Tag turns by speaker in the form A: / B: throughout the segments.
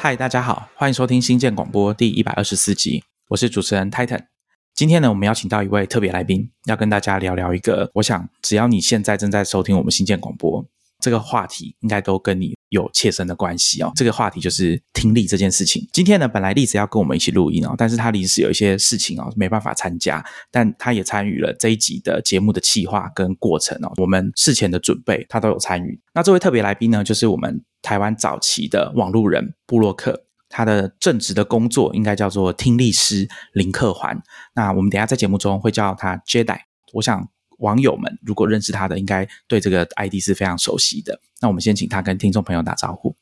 A: 嗨，大家好，欢迎收听新建广播第一百二十四集，我是主持人 Titan。今天呢，我们邀请到一位特别来宾，要跟大家聊聊一个，我想只要你现在正在收听我们新建广播，这个话题应该都跟你有切身的关系哦。这个话题就是听力这件事情。今天呢，本来栗子要跟我们一起录音哦，但是他临时有一些事情哦，没办法参加，但他也参与了这一集的节目的企划跟过程哦。我们事前的准备，他都有参与。那这位特别来宾呢，就是我们台湾早期的网路人布洛克。他的正职的工作应该叫做听力师林克环。那我们等下在节目中会叫他 Jedi。我想网友们如果认识他的，应该对这个 ID 是非常熟悉的。那我们先请他跟听众朋友打招呼。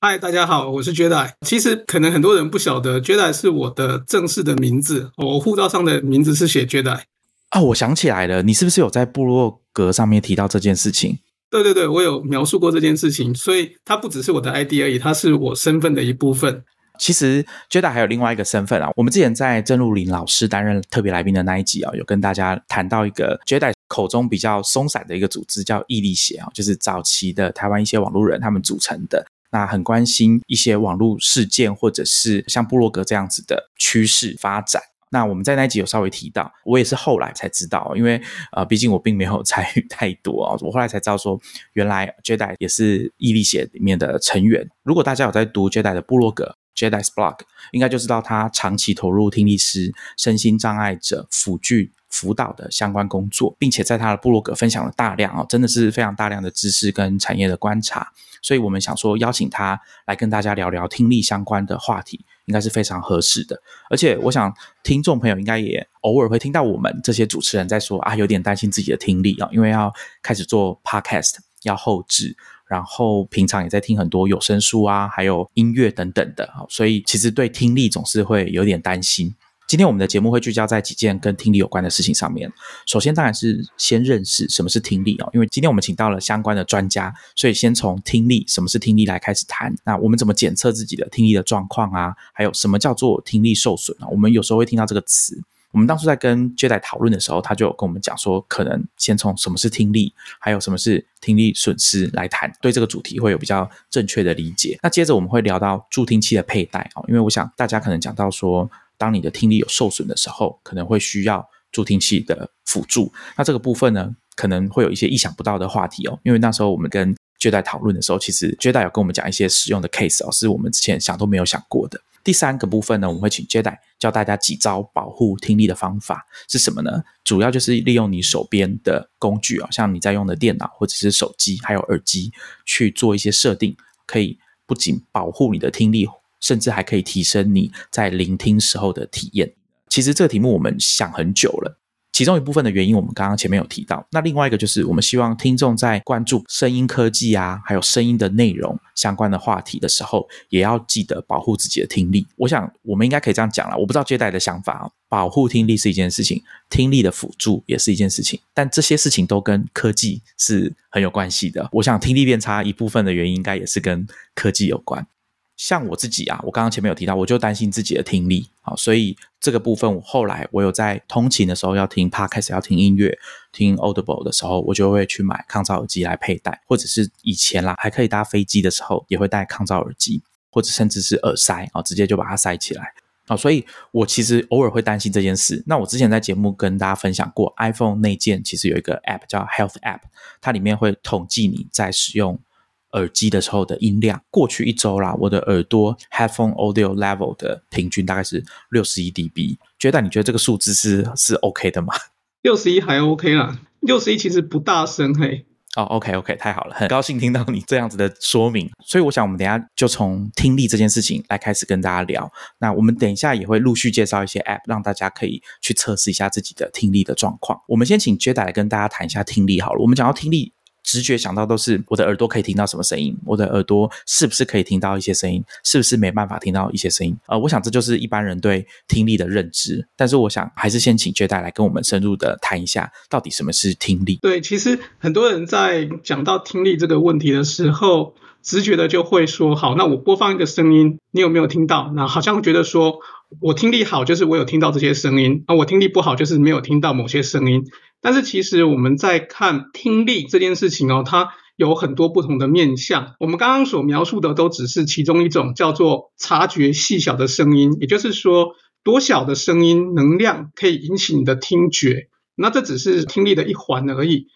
B: 嗨，大家好，我是 Jedi。其实可能很多人不晓得，Jedi 是我的正式的名字。我护照上的名字是写 Jedi。
A: 啊，我想起来了，你是不是有在部落格上面提到这件事情？
B: 对对对，我有描述过这件事情，所以它不只是我的 ID 而已，它是我身份的一部分。
A: 其实 Jada 还有另外一个身份啊，我们之前在郑露林老师担任特别来宾的那一集啊，有跟大家谈到一个 Jada 口中比较松散的一个组织，叫毅力协啊，就是早期的台湾一些网络人他们组成的，那很关心一些网络事件或者是像布洛格这样子的趋势发展。那我们在那一集有稍微提到，我也是后来才知道，因为呃，毕竟我并没有参与太多啊，我后来才知道说，原来 Jedi 也是毅力写里面的成员。如果大家有在读 Jedi 的部落格 Jedi's blog，应该就知道他长期投入听力师、身心障碍者辅具辅导的相关工作，并且在他的部落格分享了大量啊，真的是非常大量的知识跟产业的观察。所以我们想说邀请他来跟大家聊聊听力相关的话题。应该是非常合适的，而且我想听众朋友应该也偶尔会听到我们这些主持人在说啊，有点担心自己的听力啊，因为要开始做 podcast，要后置，然后平常也在听很多有声书啊，还有音乐等等的，所以其实对听力总是会有点担心。今天我们的节目会聚焦在几件跟听力有关的事情上面。首先当然是先认识什么是听力哦，因为今天我们请到了相关的专家，所以先从听力什么是听力来开始谈。那我们怎么检测自己的听力的状况啊？还有什么叫做听力受损啊？我们有时候会听到这个词。我们当初在跟 J 代讨论的时候，他就跟我们讲说，可能先从什么是听力，还有什么是听力损失来谈，对这个主题会有比较正确的理解。那接着我们会聊到助听器的佩戴哦，因为我想大家可能讲到说。当你的听力有受损的时候，可能会需要助听器的辅助。那这个部分呢，可能会有一些意想不到的话题哦。因为那时候我们跟 J 代讨论的时候，其实 J 代有跟我们讲一些实用的 case 哦，是我们之前想都没有想过的。第三个部分呢，我们会请 J 代教大家几招保护听力的方法是什么呢？主要就是利用你手边的工具啊，像你在用的电脑或者是手机，还有耳机去做一些设定，可以不仅保护你的听力。甚至还可以提升你在聆听时候的体验。其实这个题目我们想很久了，其中一部分的原因我们刚刚前面有提到。那另外一个就是我们希望听众在关注声音科技啊，还有声音的内容相关的话题的时候，也要记得保护自己的听力。我想我们应该可以这样讲了。我不知道接待的想法啊，保护听力是一件事情，听力的辅助也是一件事情，但这些事情都跟科技是很有关系的。我想听力变差一部分的原因，应该也是跟科技有关。像我自己啊，我刚刚前面有提到，我就担心自己的听力啊，所以这个部分我后来我有在通勤的时候要听 podcast 要听音乐听 audible 的时候，我就会去买抗噪耳机来佩戴，或者是以前啦还可以搭飞机的时候也会戴抗噪耳机，或者甚至是耳塞啊，直接就把它塞起来啊，所以我其实偶尔会担心这件事。那我之前在节目跟大家分享过，iPhone 内建其实有一个 app 叫 Health App，它里面会统计你在使用。耳机的时候的音量，过去一周啦，我的耳朵 headphone audio level 的平均大概是六十一 dB。觉得你觉得这个数字是是 OK 的吗？
B: 六十一还 OK 啦，六十一其实不大声嘿。
A: 哦，OK OK，太好了，很高兴听到你这样子的说明。所以我想我们等下就从听力这件事情来开始跟大家聊。那我们等一下也会陆续介绍一些 App，让大家可以去测试一下自己的听力的状况。我们先请 Jada 来跟大家谈一下听力好了。我们讲到听力。直觉想到都是我的耳朵可以听到什么声音，我的耳朵是不是可以听到一些声音，是不是没办法听到一些声音？呃，我想这就是一般人对听力的认知。但是我想还是先请 J 代来跟我们深入的谈一下，到底什么是听力？
B: 对，其实很多人在讲到听力这个问题的时候，直觉的就会说：好，那我播放一个声音，你有没有听到？那好像觉得说我听力好，就是我有听到这些声音；啊，我听力不好，就是没有听到某些声音。但是其实我们在看听力这件事情哦，它有很多不同的面向。我们刚刚所描述的都只是其中一种，叫做察觉细小的声音，也就是说，多小的声音能量可以引起你的听觉。那这只是听力的一环而已。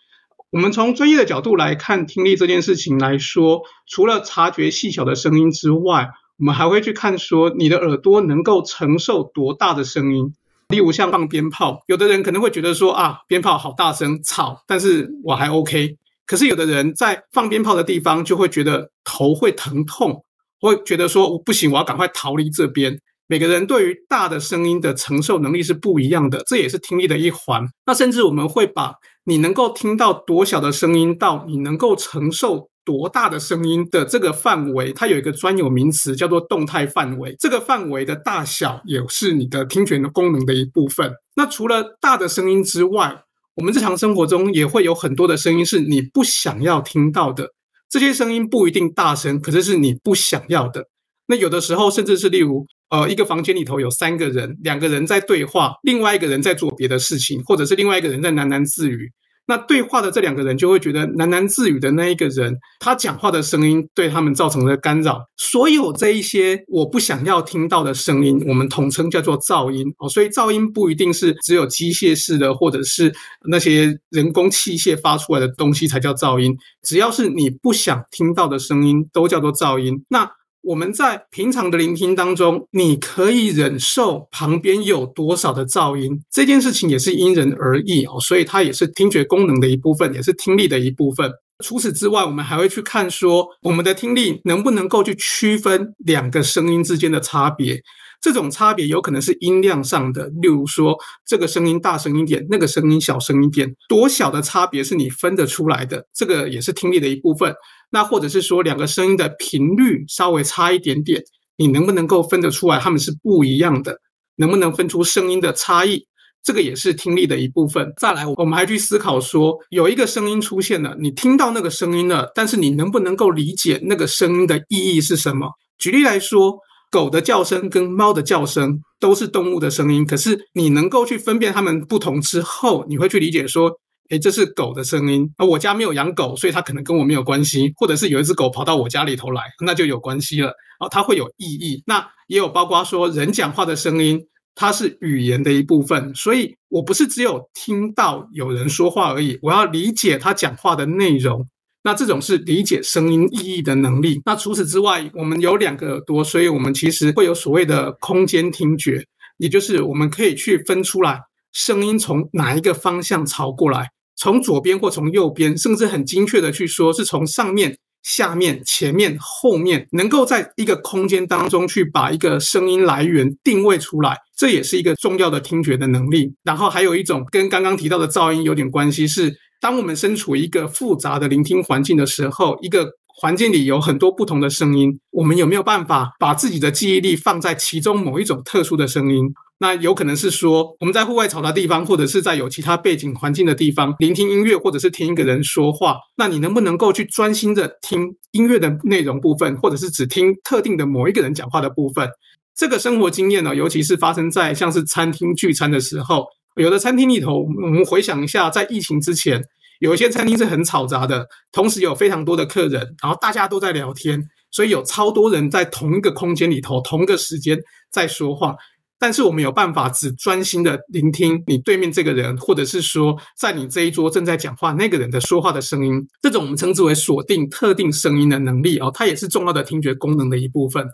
B: 我们从专业的角度来看听力这件事情来说，除了察觉细小的声音之外，我们还会去看说你的耳朵能够承受多大的声音。例如像放鞭炮，有的人可能会觉得说啊，鞭炮好大声吵，但是我还 OK。可是有的人在放鞭炮的地方就会觉得头会疼痛，会觉得说不行，我要赶快逃离这边。每个人对于大的声音的承受能力是不一样的，这也是听力的一环。那甚至我们会把你能够听到多小的声音到你能够承受多大的声音的这个范围，它有一个专有名词叫做动态范围。这个范围的大小也是你的听觉的功能的一部分。那除了大的声音之外，我们日常生活中也会有很多的声音是你不想要听到的。这些声音不一定大声，可是是你不想要的。那有的时候甚至是例如。呃，一个房间里头有三个人，两个人在对话，另外一个人在做别的事情，或者是另外一个人在喃喃自语。那对话的这两个人就会觉得喃喃自语的那一个人，他讲话的声音对他们造成了干扰。所有这一些我不想要听到的声音，我们统称叫做噪音哦。所以噪音不一定是只有机械式的，或者是那些人工器械发出来的东西才叫噪音。只要是你不想听到的声音，都叫做噪音。那我们在平常的聆听当中，你可以忍受旁边有多少的噪音，这件事情也是因人而异哦，所以它也是听觉功能的一部分，也是听力的一部分。除此之外，我们还会去看说，我们的听力能不能够去区分两个声音之间的差别。这种差别有可能是音量上的，例如说这个声音大声一点，那个声音小声一点，多小的差别是你分得出来的，这个也是听力的一部分。那或者是说两个声音的频率稍微差一点点，你能不能够分得出来它们是不一样的？能不能分出声音的差异？这个也是听力的一部分。再来，我们还去思考说，有一个声音出现了，你听到那个声音了，但是你能不能够理解那个声音的意义是什么？举例来说，狗的叫声跟猫的叫声都是动物的声音，可是你能够去分辨它们不同之后，你会去理解说。诶，这是狗的声音。而我家没有养狗，所以它可能跟我没有关系，或者是有一只狗跑到我家里头来，那就有关系了。哦，它会有意义。那也有包括说人讲话的声音，它是语言的一部分。所以我不是只有听到有人说话而已，我要理解他讲话的内容。那这种是理解声音意义的能力。那除此之外，我们有两个耳朵，所以我们其实会有所谓的空间听觉，也就是我们可以去分出来声音从哪一个方向朝过来。从左边或从右边，甚至很精确的去说，是从上面、下面、前面、后面，能够在一个空间当中去把一个声音来源定位出来，这也是一个重要的听觉的能力。然后还有一种跟刚刚提到的噪音有点关系，是当我们身处一个复杂的聆听环境的时候，一个环境里有很多不同的声音，我们有没有办法把自己的记忆力放在其中某一种特殊的声音？那有可能是说，我们在户外嘈杂地方，或者是在有其他背景环境的地方，聆听音乐，或者是听一个人说话。那你能不能够去专心的听音乐的内容部分，或者是只听特定的某一个人讲话的部分？这个生活经验呢，尤其是发生在像是餐厅聚餐的时候，有的餐厅里头，我们回想一下，在疫情之前，有一些餐厅是很嘈杂的，同时有非常多的客人，然后大家都在聊天，所以有超多人在同一个空间里头，同一个时间在说话。但是我们有办法只专心的聆听你对面这个人，或者是说在你这一桌正在讲话那个人的说话的声音，这种我们称之为锁定特定声音的能力哦，它也是重要的听觉功能的一部分。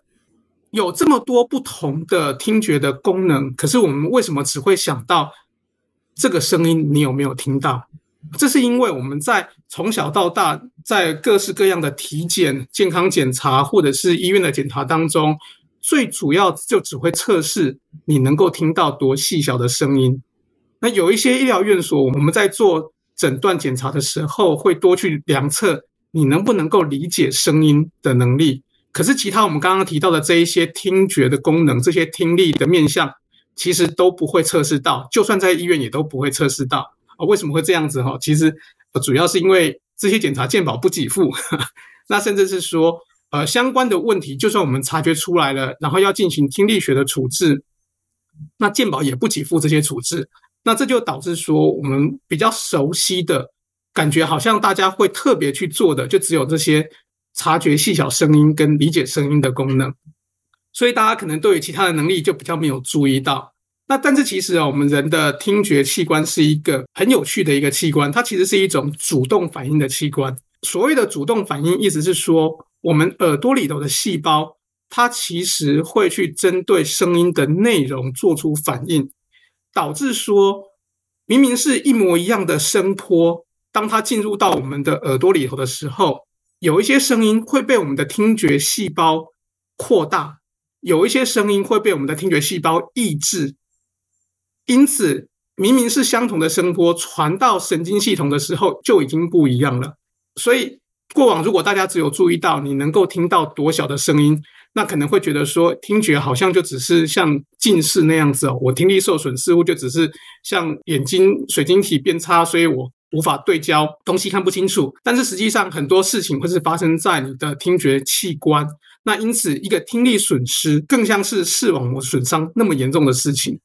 B: 有这么多不同的听觉的功能，可是我们为什么只会想到这个声音？你有没有听到？这是因为我们在从小到大，在各式各样的体检、健康检查或者是医院的检查当中。最主要就只会测试你能够听到多细小的声音。那有一些医疗院所，我们在做诊断检查的时候，会多去量测你能不能够理解声音的能力。可是其他我们刚刚提到的这一些听觉的功能，这些听力的面向，其实都不会测试到。就算在医院也都不会测试到。为什么会这样子？哈，其实主要是因为这些检查健保不给付。那甚至是说。呃，相关的问题，就算我们察觉出来了，然后要进行听力学的处置，那健保也不给付这些处置，那这就导致说，我们比较熟悉的感觉好像大家会特别去做的，就只有这些察觉细小声音跟理解声音的功能。所以大家可能对于其他的能力就比较没有注意到。那但是其实啊，我们人的听觉器官是一个很有趣的一个器官，它其实是一种主动反应的器官。所谓的主动反应，意思是说，我们耳朵里头的细胞，它其实会去针对声音的内容做出反应，导致说，明明是一模一样的声波，当它进入到我们的耳朵里头的时候，有一些声音会被我们的听觉细胞扩大。有一些声音会被我们的听觉细胞抑制，因此明明是相同的声波传到神经系统的时候就已经不一样了。所以过往如果大家只有注意到你能够听到多小的声音，那可能会觉得说听觉好像就只是像近视那样子哦，我听力受损似乎就只是像眼睛水晶体变差，所以我无法对焦，东西看不清楚。但是实际上很多事情会是发生在你的听觉器官。那因此，一个听力损失更像是视网膜损伤那么严重的事情。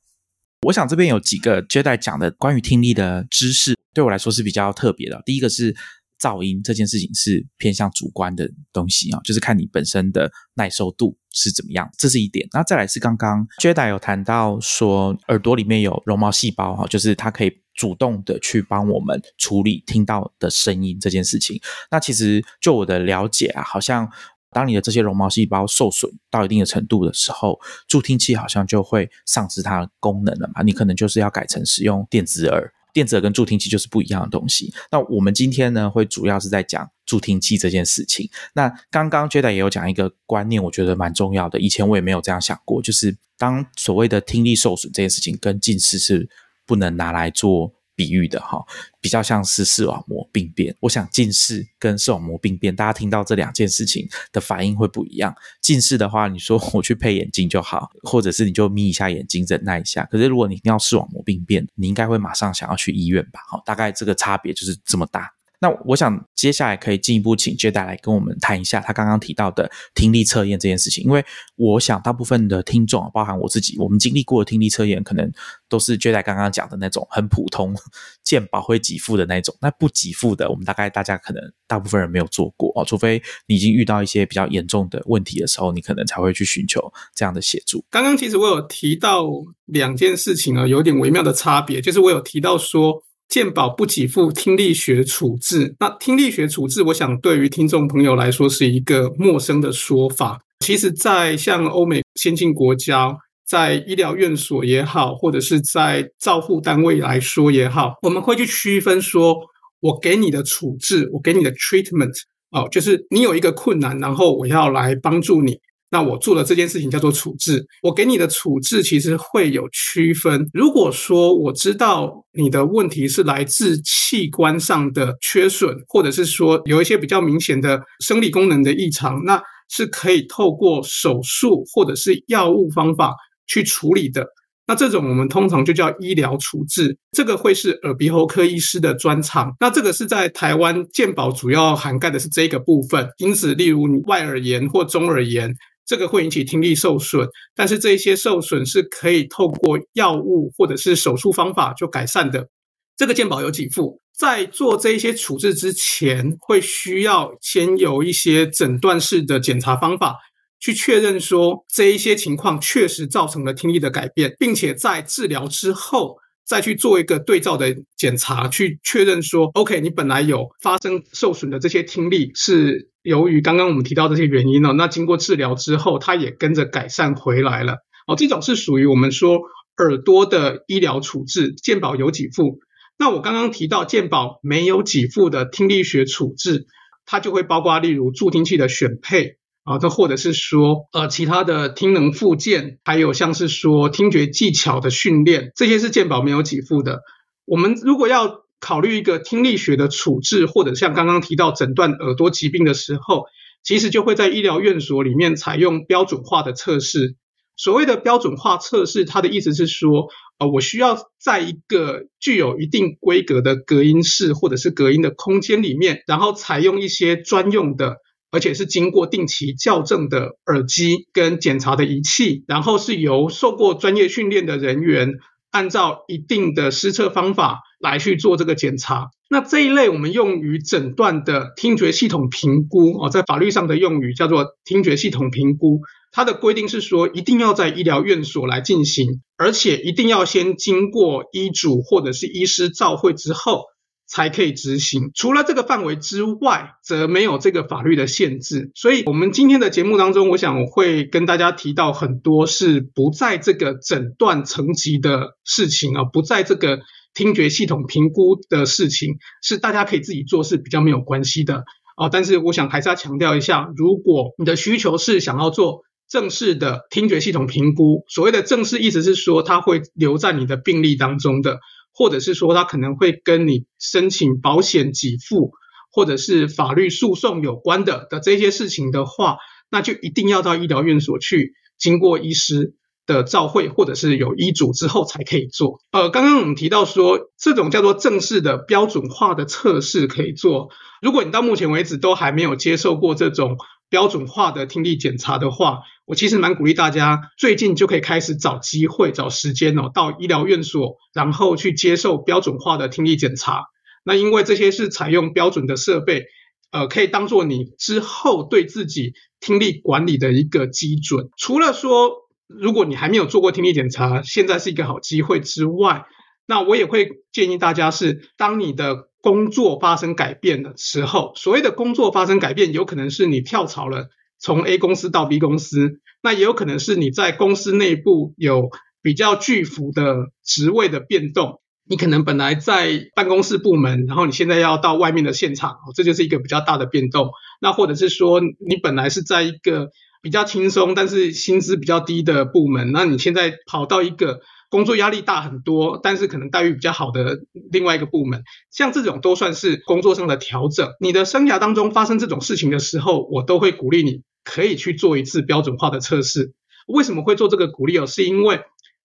A: 我想这边有几个 Jedi 讲的关于听力的知识，对我来说是比较特别的。第一个是噪音这件事情是偏向主观的东西啊，就是看你本身的耐受度是怎么样，这是一点。那再来是刚刚 Jedi 有谈到说，耳朵里面有绒毛细胞哈，就是它可以主动的去帮我们处理听到的声音这件事情。那其实就我的了解啊，好像。当你的这些绒毛细胞受损到一定的程度的时候，助听器好像就会丧失它的功能了嘛？你可能就是要改成使用电子耳，电子耳跟助听器就是不一样的东西。那我们今天呢，会主要是在讲助听器这件事情。那刚刚 Jada 也有讲一个观念，我觉得蛮重要的。以前我也没有这样想过，就是当所谓的听力受损这件事情跟近视是不能拿来做。比喻的哈，比较像是视网膜病变。我想近视跟视网膜病变，大家听到这两件事情的反应会不一样。近视的话，你说我去配眼镜就好，或者是你就眯一下眼睛忍耐一下。可是如果你听到视网膜病变，你应该会马上想要去医院吧？好，大概这个差别就是这么大。那我想接下来可以进一步请 Jada 来跟我们谈一下他刚刚提到的听力测验这件事情，因为我想大部分的听众，包含我自己，我们经历过的听力测验，可能都是 j 代刚刚讲的那种很普通、健保会给付的那种。那不给付的，我们大概大家可能大部分人没有做过哦，除非你已经遇到一些比较严重的问题的时候，你可能才会去寻求这样的协助。
B: 刚刚其实我有提到两件事情啊，有点微妙的差别，就是我有提到说。健保不给付听力学处置，那听力学处置，我想对于听众朋友来说是一个陌生的说法。其实，在像欧美先进国家，在医疗院所也好，或者是在照护单位来说也好，我们会去区分说，我给你的处置，我给你的 treatment，哦，就是你有一个困难，然后我要来帮助你。那我做的这件事情叫做处置。我给你的处置其实会有区分。如果说我知道你的问题是来自器官上的缺损，或者是说有一些比较明显的生理功能的异常，那是可以透过手术或者是药物方法去处理的。那这种我们通常就叫医疗处置，这个会是耳鼻喉科医师的专长。那这个是在台湾健保主要涵盖的是这个部分。因此，例如你外耳炎或中耳炎。这个会引起听力受损，但是这些受损是可以透过药物或者是手术方法就改善的。这个健保有给付，在做这一些处置之前，会需要先有一些诊断式的检查方法，去确认说这一些情况确实造成了听力的改变，并且在治疗之后。再去做一个对照的检查，去确认说，OK，你本来有发生受损的这些听力，是由于刚刚我们提到这些原因呢？那经过治疗之后，它也跟着改善回来了。哦，这种是属于我们说耳朵的医疗处置，健保有给付。那我刚刚提到健保没有给付的听力学处置，它就会包括例如助听器的选配。啊，这或者是说，呃，其他的听能附件，还有像是说听觉技巧的训练，这些是健保没有给付的。我们如果要考虑一个听力学的处置，或者像刚刚提到诊断耳朵疾病的时候，其实就会在医疗院所里面采用标准化的测试。所谓的标准化测试，它的意思是说，呃，我需要在一个具有一定规格的隔音室或者是隔音的空间里面，然后采用一些专用的。而且是经过定期校正的耳机跟检查的仪器，然后是由受过专业训练的人员按照一定的施测方法来去做这个检查。那这一类我们用于诊断的听觉系统评估哦，在法律上的用语叫做听觉系统评估。它的规定是说，一定要在医疗院所来进行，而且一定要先经过医嘱或者是医师照会之后才可以执行。除了这个范围之外，则没有这个法律的限制。所以，我们今天的节目当中，我想我会跟大家提到很多是不在这个诊断层级的事情啊，不在这个。听觉系统评估的事情是大家可以自己做，是比较没有关系的哦。但是我想还是要强调一下，如果你的需求是想要做正式的听觉系统评估，所谓的正式意思是说它会留在你的病历当中的，或者是说它可能会跟你申请保险给付或者是法律诉讼有关的的这些事情的话，那就一定要到医疗院所去，经过医师。的照会或者是有医嘱之后才可以做。呃，刚刚我们提到说，这种叫做正式的标准化的测试可以做。如果你到目前为止都还没有接受过这种标准化的听力检查的话，我其实蛮鼓励大家最近就可以开始找机会、找时间哦，到医疗院所，然后去接受标准化的听力检查。那因为这些是采用标准的设备，呃，可以当做你之后对自己听力管理的一个基准。除了说，如果你还没有做过听力检查，现在是一个好机会之外，那我也会建议大家是，当你的工作发生改变的时候，所谓的工作发生改变，有可能是你跳槽了，从 A 公司到 B 公司，那也有可能是你在公司内部有比较巨幅的职位的变动，你可能本来在办公室部门，然后你现在要到外面的现场，这就是一个比较大的变动。那或者是说，你本来是在一个比较轻松，但是薪资比较低的部门，那你现在跑到一个工作压力大很多，但是可能待遇比较好的另外一个部门，像这种都算是工作上的调整。你的生涯当中发生这种事情的时候，我都会鼓励你可以去做一次标准化的测试。为什么会做这个鼓励哦？是因为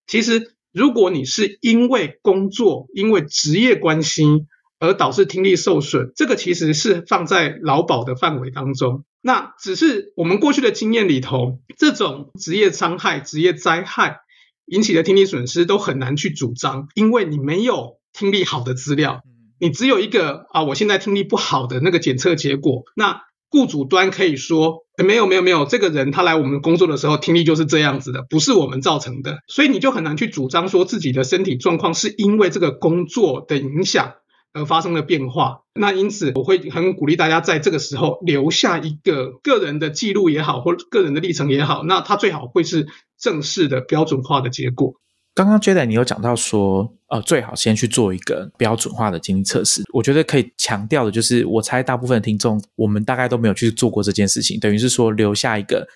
B: 其实如果你是因为工作、因为职业关系而导致听力受损，这个其实是放在劳保的范围当中。那只是我们过去的经验里头，这种职业伤害、职业灾害引起的听力损失都很难去主张，因为你没有听力好的资料，你只有一个啊，我现在听力不好的那个检测结果。那雇主端可以说，没有没有没有，这个人他来我们工作的时候听力就是这样子的，不是我们造成的，所以你就很难去主张说自己的身体状况是因为这个工作的影响。而发生了变化，那因此我会很鼓励大家在这个时候留下一个个人的记录也好，或个人的历程也好，那它最好会是正式的标准化的结果。
A: 刚刚 Jade 你有讲到说，呃，最好先去做一个标准化的经历测试。我觉得可以强调的就是，我猜大部分听众我们大概都没有去做过这件事情，等于是说留下一个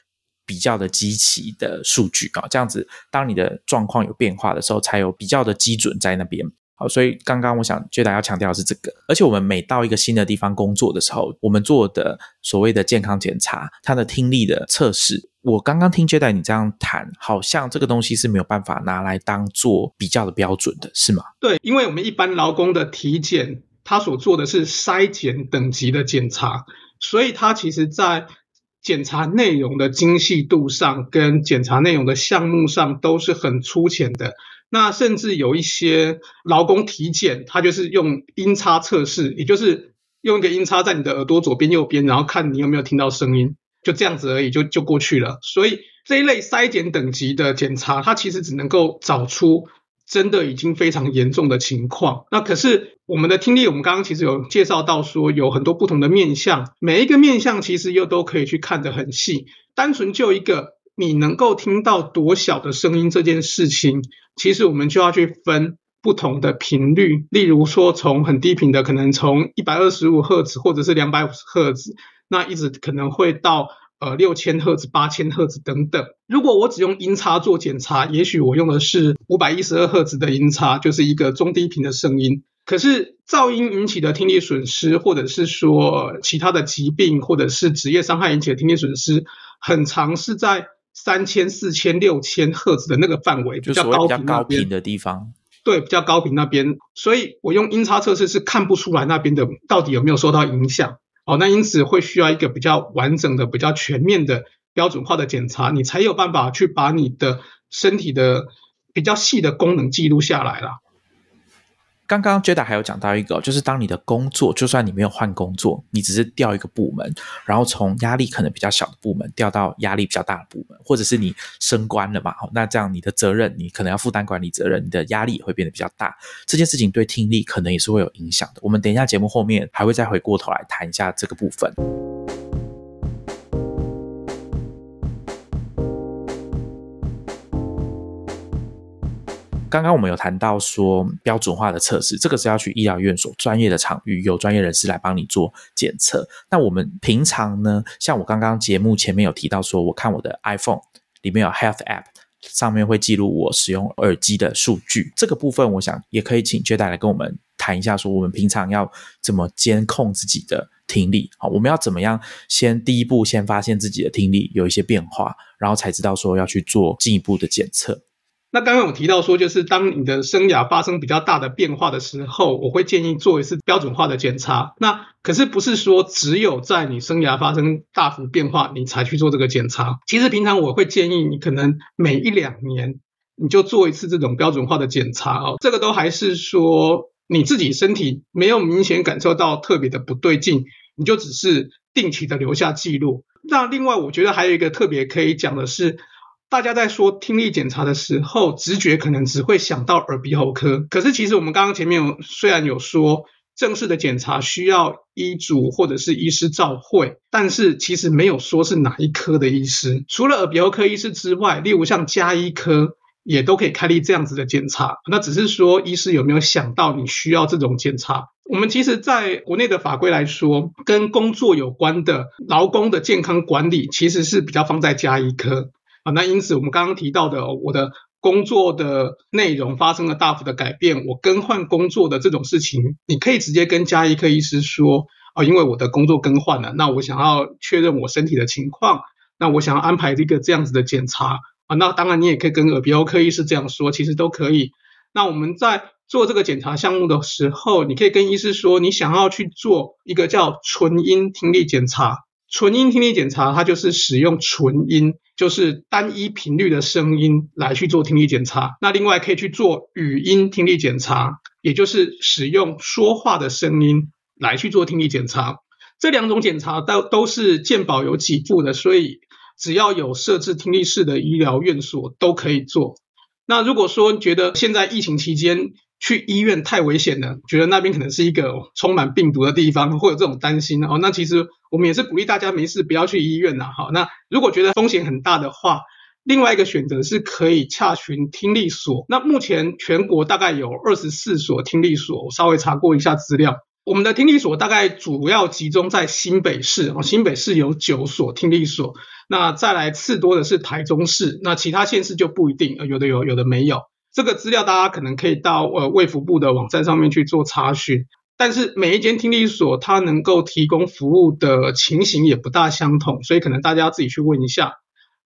A: 比较的基期的数据啊，这样子当你的状况有变化的时候，才有比较的基准在那边。好，所以刚刚我想觉得要强调的是这个，而且我们每到一个新的地方工作的时候，我们做的所谓的健康检查，它的听力的测试，我刚刚听 Jade 你这样谈，好像这个东西是没有办法拿来当做比较的标准的，是吗？
B: 对，因为我们一般劳工的体检，他所做的是筛检等级的检查，所以它其实在检查内容的精细度上，跟检查内容的项目上都是很粗浅的。那甚至有一些劳工体检，他就是用音差测试，也就是用一个音差在你的耳朵左边、右边，然后看你有没有听到声音，就这样子而已，就就过去了。所以这一类筛检等级的检查，它其实只能够找出真的已经非常严重的情况。那可是我们的听力，我们刚刚其实有介绍到说，有很多不同的面向，每一个面向其实又都可以去看得很细。单纯就一个。你能够听到多小的声音这件事情，其实我们就要去分不同的频率。例如说，从很低频的，可能从一百二十五赫兹或者是两百五十赫兹，那一直可能会到呃六千赫兹、八千赫兹等等。如果我只用音差做检查，也许我用的是五百一十二赫兹的音差，就是一个中低频的声音。可是噪音引起的听力损失，或者是说其他的疾病，或者是职业伤害引起的听力损失，很常是在。三千、四千、六千赫兹的那个范围，
A: 比较高频高频的地方，
B: 对，比较高频那边，所以我用音差测试是看不出来那边的到底有没有受到影响。哦，那因此会需要一个比较完整的、比较全面的标准化的检查，你才有办法去把你的身体的比较细的功能记录下来了。
A: 刚刚 Jada 还有讲到一个，就是当你的工作，就算你没有换工作，你只是调一个部门，然后从压力可能比较小的部门调到压力比较大的部门，或者是你升官了嘛，那这样你的责任，你可能要负担管理责任，你的压力也会变得比较大。这件事情对听力可能也是会有影响的。我们等一下节目后面还会再回过头来谈一下这个部分。刚刚我们有谈到说标准化的测试，这个是要去医疗院所专业的场域，有专业人士来帮你做检测。那我们平常呢，像我刚刚节目前面有提到说，我看我的 iPhone 里面有 Health App，上面会记录我使用耳机的数据。这个部分，我想也可以请 Jada 来跟我们谈一下，说我们平常要怎么监控自己的听力。好，我们要怎么样先第一步先发现自己的听力有一些变化，然后才知道说要去做进一步的检测。
B: 那刚刚有提到说，就是当你的生涯发生比较大的变化的时候，我会建议做一次标准化的检查。那可是不是说只有在你生涯发生大幅变化，你才去做这个检查。其实平常我会建议你可能每一两年你就做一次这种标准化的检查哦。这个都还是说你自己身体没有明显感受到特别的不对劲，你就只是定期的留下记录。那另外我觉得还有一个特别可以讲的是。大家在说听力检查的时候，直觉可能只会想到耳鼻喉科。可是其实我们刚刚前面有虽然有说正式的检查需要医嘱或者是医师照会，但是其实没有说是哪一科的医师。除了耳鼻喉科医师之外，例如像加医科也都可以开立这样子的检查。那只是说医师有没有想到你需要这种检查？我们其实在国内的法规来说，跟工作有关的劳工的健康管理，其实是比较放在加医科。啊，那因此我们刚刚提到的，我的工作的内容发生了大幅的改变，我更换工作的这种事情，你可以直接跟加医科医师说，啊，因为我的工作更换了，那我想要确认我身体的情况，那我想要安排一个这样子的检查，啊，那当然你也可以跟耳鼻喉科医师这样说，其实都可以。那我们在做这个检查项目的时候，你可以跟医师说，你想要去做一个叫纯音听力检查。纯音听力检查，它就是使用纯音，就是单一频率的声音来去做听力检查。那另外可以去做语音听力检查，也就是使用说话的声音来去做听力检查。这两种检查都都是健保有几付的，所以只要有设置听力室的医疗院所都可以做。那如果说觉得现在疫情期间，去医院太危险了，觉得那边可能是一个充满病毒的地方，会有这种担心哦。那其实我们也是鼓励大家没事不要去医院呐。好，那如果觉得风险很大的话，另外一个选择是可以洽询听力所。那目前全国大概有二十四所听力所，我稍微查过一下资料，我们的听力所大概主要集中在新北市哦，新北市有九所听力所，那再来次多的是台中市，那其他县市就不一定，有的有，有的没有。这个资料大家可能可以到呃卫福部的网站上面去做查询，但是每一间听力所它能够提供服务的情形也不大相同，所以可能大家自己去问一下。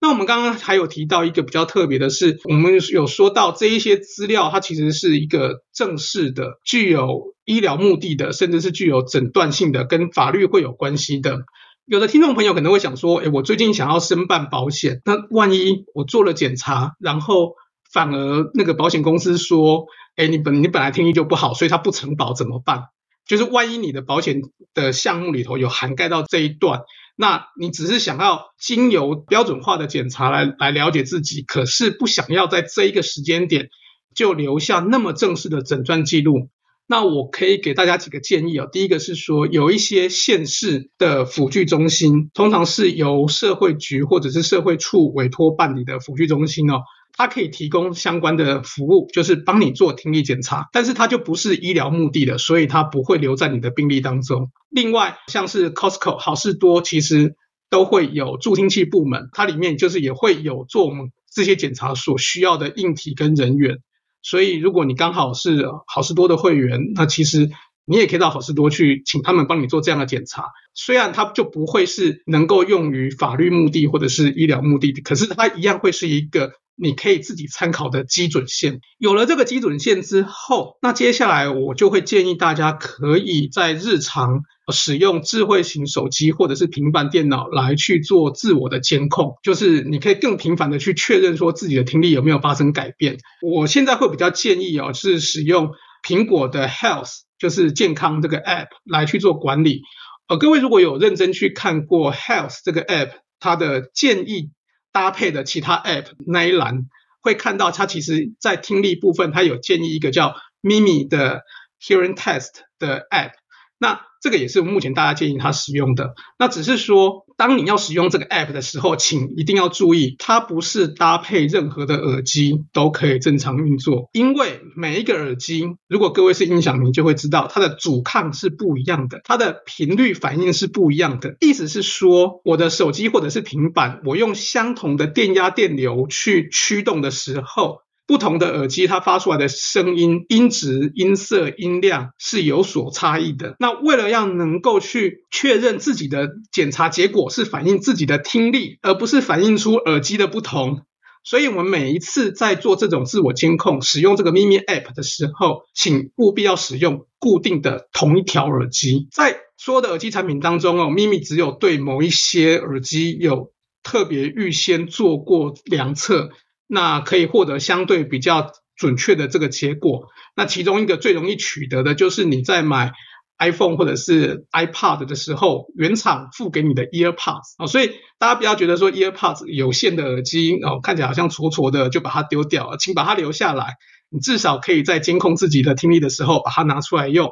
B: 那我们刚刚还有提到一个比较特别的是，我们有说到这一些资料它其实是一个正式的、具有医疗目的的，甚至是具有诊断性的，跟法律会有关系的。有的听众朋友可能会想说，诶，我最近想要申办保险，那万一我做了检查，然后反而那个保险公司说，哎，你本你本来听力就不好，所以它不承保怎么办？就是万一你的保险的项目里头有涵盖到这一段，那你只是想要经由标准化的检查来来了解自己，可是不想要在这一个时间点就留下那么正式的诊断记录，那我可以给大家几个建议哦。第一个是说，有一些县市的辅具中心，通常是由社会局或者是社会处委托办理的辅具中心哦。它可以提供相关的服务，就是帮你做听力检查，但是它就不是医疗目的的，所以它不会留在你的病历当中。另外，像是 Costco 好事多，其实都会有助听器部门，它里面就是也会有做我们这些检查所需要的硬体跟人员。所以，如果你刚好是好事多的会员，那其实你也可以到好事多去，请他们帮你做这样的检查。虽然它就不会是能够用于法律目的或者是医疗目的，可是它一样会是一个。你可以自己参考的基准线，有了这个基准线之后，那接下来我就会建议大家可以在日常使用智慧型手机或者是平板电脑来去做自我的监控，就是你可以更频繁的去确认说自己的听力有没有发生改变。我现在会比较建议哦，是使用苹果的 Health 就是健康这个 App 来去做管理。呃，各位如果有认真去看过 Health 这个 App，它的建议搭配的其他 App 那一栏，会看到它其实在听力部分，它有建议一个叫 Mimi 的 Hearing Test 的 App。那这个也是目前大家建议他使用的。那只是说，当你要使用这个 app 的时候，请一定要注意，它不是搭配任何的耳机都可以正常运作。因为每一个耳机，如果各位是音响迷，就会知道它的阻抗是不一样的，它的频率反应是不一样的。意思是说，我的手机或者是平板，我用相同的电压电流去驱动的时候。不同的耳机，它发出来的声音音质、音色、音量是有所差异的。那为了要能够去确认自己的检查结果是反映自己的听力，而不是反映出耳机的不同，所以我们每一次在做这种自我监控、使用这个咪咪 App 的时候，请务必要使用固定的同一条耳机。在所有的耳机产品当中哦，咪咪只有对某一些耳机有特别预先做过量测。那可以获得相对比较准确的这个结果。那其中一个最容易取得的就是你在买 iPhone 或者是 iPad 的时候，原厂付给你的 EarPods 啊。所以大家不要觉得说 EarPods 有线的耳机哦，看起来好像挫挫的就把它丢掉，请把它留下来。你至少可以在监控自己的听力的时候把它拿出来用。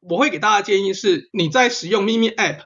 B: 我会给大家建议是，你在使用咪咪 App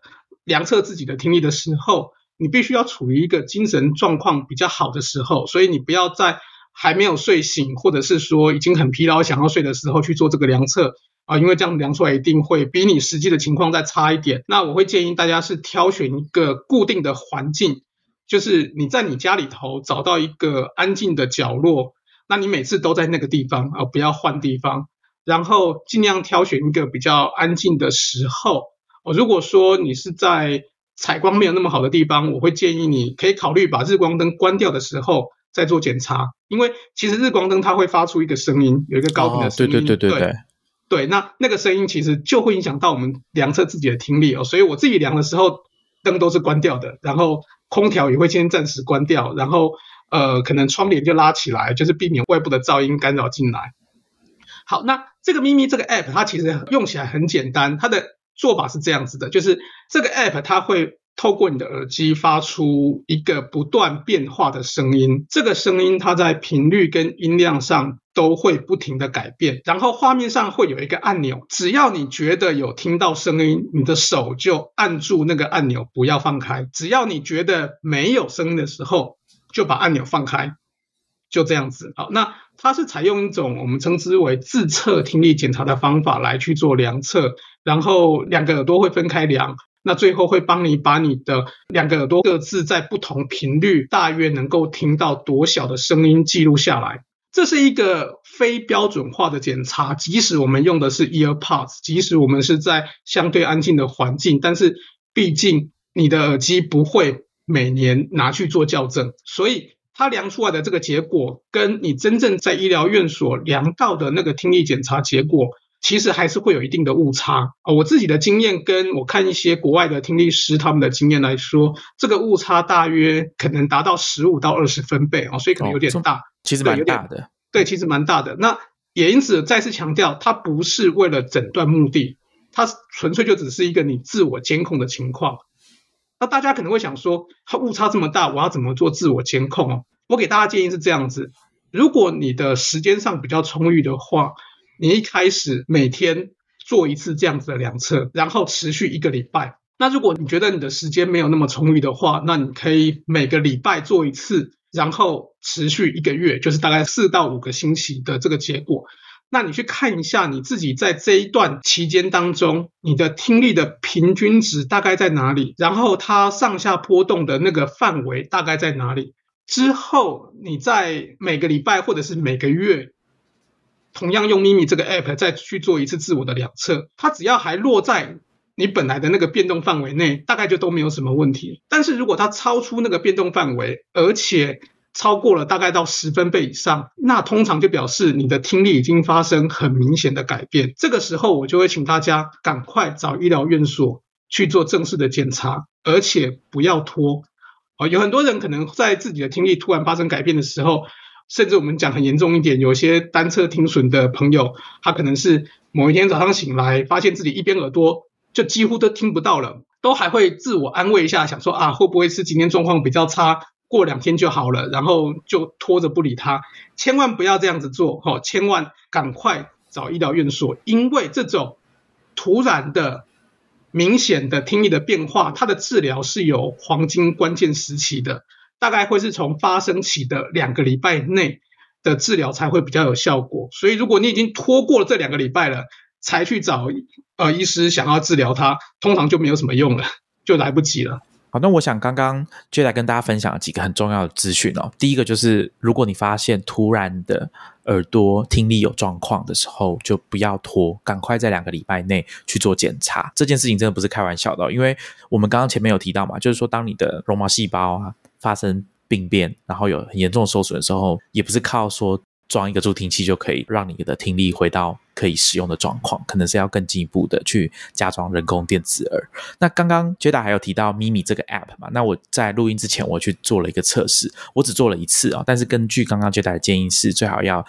B: 量测自己的听力的时候。你必须要处于一个精神状况比较好的时候，所以你不要在还没有睡醒，或者是说已经很疲劳想要睡的时候去做这个量测啊，因为这样量出来一定会比你实际的情况再差一点。那我会建议大家是挑选一个固定的环境，就是你在你家里头找到一个安静的角落，那你每次都在那个地方啊，不要换地方，然后尽量挑选一个比较安静的时候。哦，如果说你是在采光没有那么好的地方，我会建议你可以考虑把日光灯关掉的时候再做检查，因为其实日光灯它会发出一个声音，有一个高频的声音，
A: 对对对对对，
B: 对，那那个声音其实就会影响到我们量测自己的听力哦，所以我自己量的时候灯都是关掉的，然后空调也会先暂时关掉，然后呃可能窗帘就拉起来，就是避免外部的噪音干扰进来。好，那这个咪咪这个 app 它其实用起来很简单，它的。做法是这样子的，就是这个 app 它会透过你的耳机发出一个不断变化的声音，这个声音它在频率跟音量上都会不停的改变，然后画面上会有一个按钮，只要你觉得有听到声音，你的手就按住那个按钮，不要放开；只要你觉得没有声音的时候，就把按钮放开。就这样子，好，那它是采用一种我们称之为自测听力检查的方法来去做量测，然后两个耳朵会分开量，那最后会帮你把你的两个耳朵各自在不同频率大约能够听到多小的声音记录下来。这是一个非标准化的检查，即使我们用的是 EarPods，即使我们是在相对安静的环境，但是毕竟你的耳机不会每年拿去做校正，所以。它量出来的这个结果，跟你真正在医疗院所量到的那个听力检查结果，其实还是会有一定的误差啊。我自己的经验跟我看一些国外的听力师他们的经验来说，这个误差大约可能达到十五到二十分贝啊，所以可能有点大，
A: 其实蛮大的。
B: 对，其实蛮大的。那也因此再次强调，它不是为了诊断目的，它纯粹就只是一个你自我监控的情况。那大家可能会想说，它误差这么大，我要怎么做自我监控哦？我给大家建议是这样子：如果你的时间上比较充裕的话，你一开始每天做一次这样子的量测，然后持续一个礼拜。那如果你觉得你的时间没有那么充裕的话，那你可以每个礼拜做一次，然后持续一个月，就是大概四到五个星期的这个结果。那你去看一下你自己在这一段期间当中，你的听力的平均值大概在哪里？然后它上下波动的那个范围大概在哪里？之后你在每个礼拜或者是每个月，同样用咪咪这个 app 再去做一次自我的量测，它只要还落在你本来的那个变动范围内，大概就都没有什么问题。但是如果它超出那个变动范围，而且超过了大概到十分贝以上，那通常就表示你的听力已经发生很明显的改变。这个时候，我就会请大家赶快找医疗院所去做正式的检查，而且不要拖。哦，有很多人可能在自己的听力突然发生改变的时候，甚至我们讲很严重一点，有些单侧听损的朋友，他可能是某一天早上醒来，发现自己一边耳朵就几乎都听不到了，都还会自我安慰一下，想说啊，会不会是今天状况比较差，过两天就好了，然后就拖着不理他。千万不要这样子做，哈，千万赶快找医疗院所，因为这种突然的、明显的听力的变化，它的治疗是有黄金关键时期的。大概会是从发生起的两个礼拜内的治疗才会比较有效果，所以如果你已经拖过了这两个礼拜了，才去找呃医师想要治疗它，通常就没有什么用了，就来不及了。
A: 好，那我想刚刚就来跟大家分享几个很重要的资讯哦。第一个就是，如果你发现突然的耳朵听力有状况的时候，就不要拖，赶快在两个礼拜内去做检查。这件事情真的不是开玩笑的，因为我们刚刚前面有提到嘛，就是说当你的绒毛细胞啊。发生病变，然后有很严重的受损的时候，也不是靠说装一个助听器就可以让你的听力回到可以使用的状况，可能是要更进一步的去加装人工电子耳。那刚刚杰达还有提到咪咪这个 App 嘛？那我在录音之前我去做了一个测试，我只做了一次啊，但是根据刚刚杰达的建议是最好要。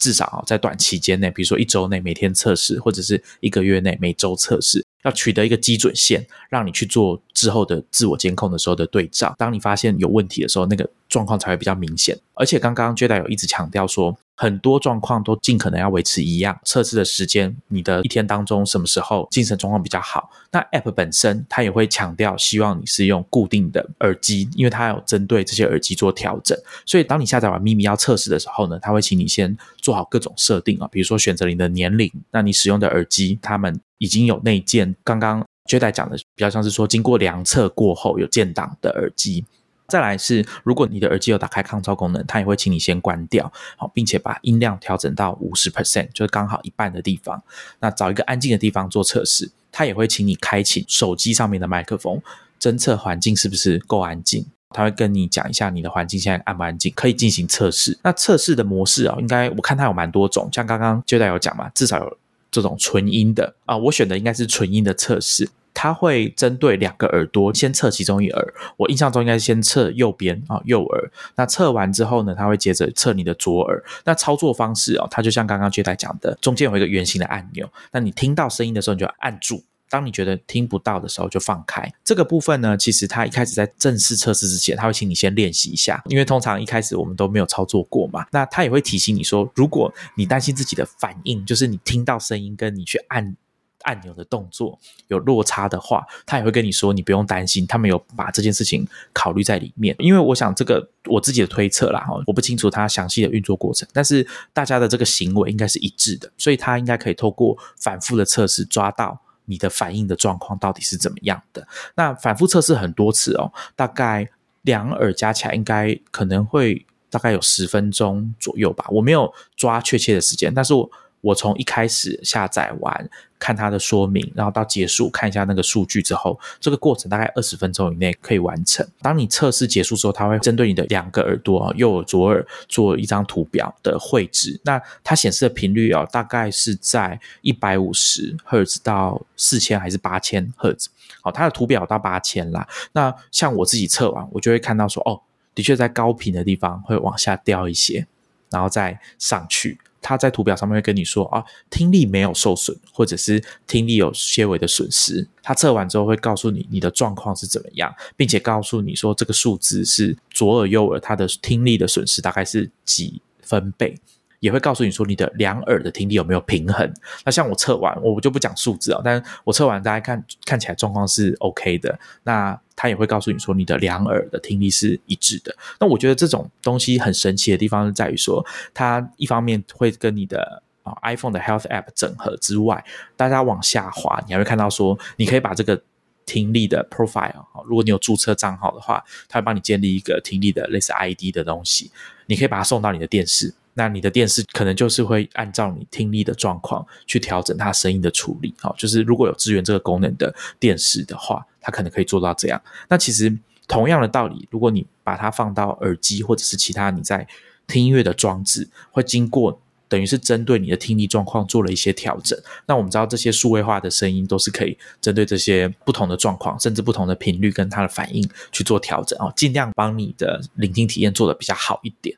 A: 至少在短期间内，比如说一周内每天测试，或者是一个月内每周测试，要取得一个基准线，让你去做之后的自我监控的时候的对照。当你发现有问题的时候，那个状况才会比较明显。而且刚刚 j a d 有一直强调说。很多状况都尽可能要维持一样，测试的时间，你的一天当中什么时候精神状况比较好？那 App 本身它也会强调，希望你是用固定的耳机，因为它有针对这些耳机做调整。所以当你下载完咪咪要测试的时候呢，它会请你先做好各种设定啊，比如说选择你的年龄，那你使用的耳机，他们已经有内建。刚刚 Jade 讲的比较像是说，经过量测过后有建档的耳机。再来是，如果你的耳机有打开抗噪功能，它也会请你先关掉，好，并且把音量调整到五十 percent，就是刚好一半的地方。那找一个安静的地方做测试，它也会请你开启手机上面的麦克风，侦测环境是不是够安静。它会跟你讲一下你的环境现在安不安静，可以进行测试。那测试的模式啊，应该我看它有蛮多种，像刚刚就代有讲嘛，至少有这种纯音的啊，我选的应该是纯音的测试。它会针对两个耳朵先测其中一耳，我印象中应该是先测右边啊右耳。那测完之后呢，它会接着测你的左耳。那操作方式哦，它就像刚刚接待讲的，中间有一个圆形的按钮。那你听到声音的时候，你就按住；当你觉得听不到的时候，就放开。这个部分呢，其实它一开始在正式测试之前，它会请你先练习一下，因为通常一开始我们都没有操作过嘛。那它也会提醒你说，如果你担心自己的反应，就是你听到声音跟你去按。按钮的动作有落差的话，他也会跟你说，你不用担心，他们有把这件事情考虑在里面。因为我想这个我自己的推测啦，我不清楚它详细的运作过程，但是大家的这个行为应该是一致的，所以他应该可以透过反复的测试，抓到你的反应的状况到底是怎么样的。那反复测试很多次哦，大概两耳加起来应该可能会大概有十分钟左右吧，我没有抓确切的时间，但是我。我从一开始下载完看它的说明，然后到结束看一下那个数据之后，这个过程大概二十分钟以内可以完成。当你测试结束之后，它会针对你的两个耳朵，右耳、左耳做一张图表的绘制。那它显示的频率哦，大概是在一百五十赫兹到四千还是八千赫兹？好，它的图表到八千啦。那像我自己测完，我就会看到说，哦，的确在高频的地方会往下掉一些，然后再上去。他在图表上面会跟你说啊，听力没有受损，或者是听力有些微的损失。他测完之后会告诉你你的状况是怎么样，并且告诉你说这个数字是左耳右耳他的听力的损失大概是几分贝。也会告诉你说你的两耳的听力有没有平衡。那像我测完，我就不讲数字啊，但我测完大家看看起来状况是 OK 的。那他也会告诉你说你的两耳的听力是一致的。那我觉得这种东西很神奇的地方是在于说，它一方面会跟你的啊 iPhone 的 Health App 整合之外，大家往下滑，你还会看到说，你可以把这个听力的 profile 如果你有注册账号的话，它会帮你建立一个听力的类似 ID 的东西，你可以把它送到你的电视。那你的电视可能就是会按照你听力的状况去调整它声音的处理，好，就是如果有支援这个功能的电视的话，它可能可以做到这样。那其实同样的道理，如果你把它放到耳机或者是其他你在听音乐的装置，会经过等于是针对你的听力状况做了一些调整。那我们知道这些数位化的声音都是可以针对这些不同的状况，甚至不同的频率跟它的反应去做调整哦，尽量帮你的聆听体验做的比较好一点。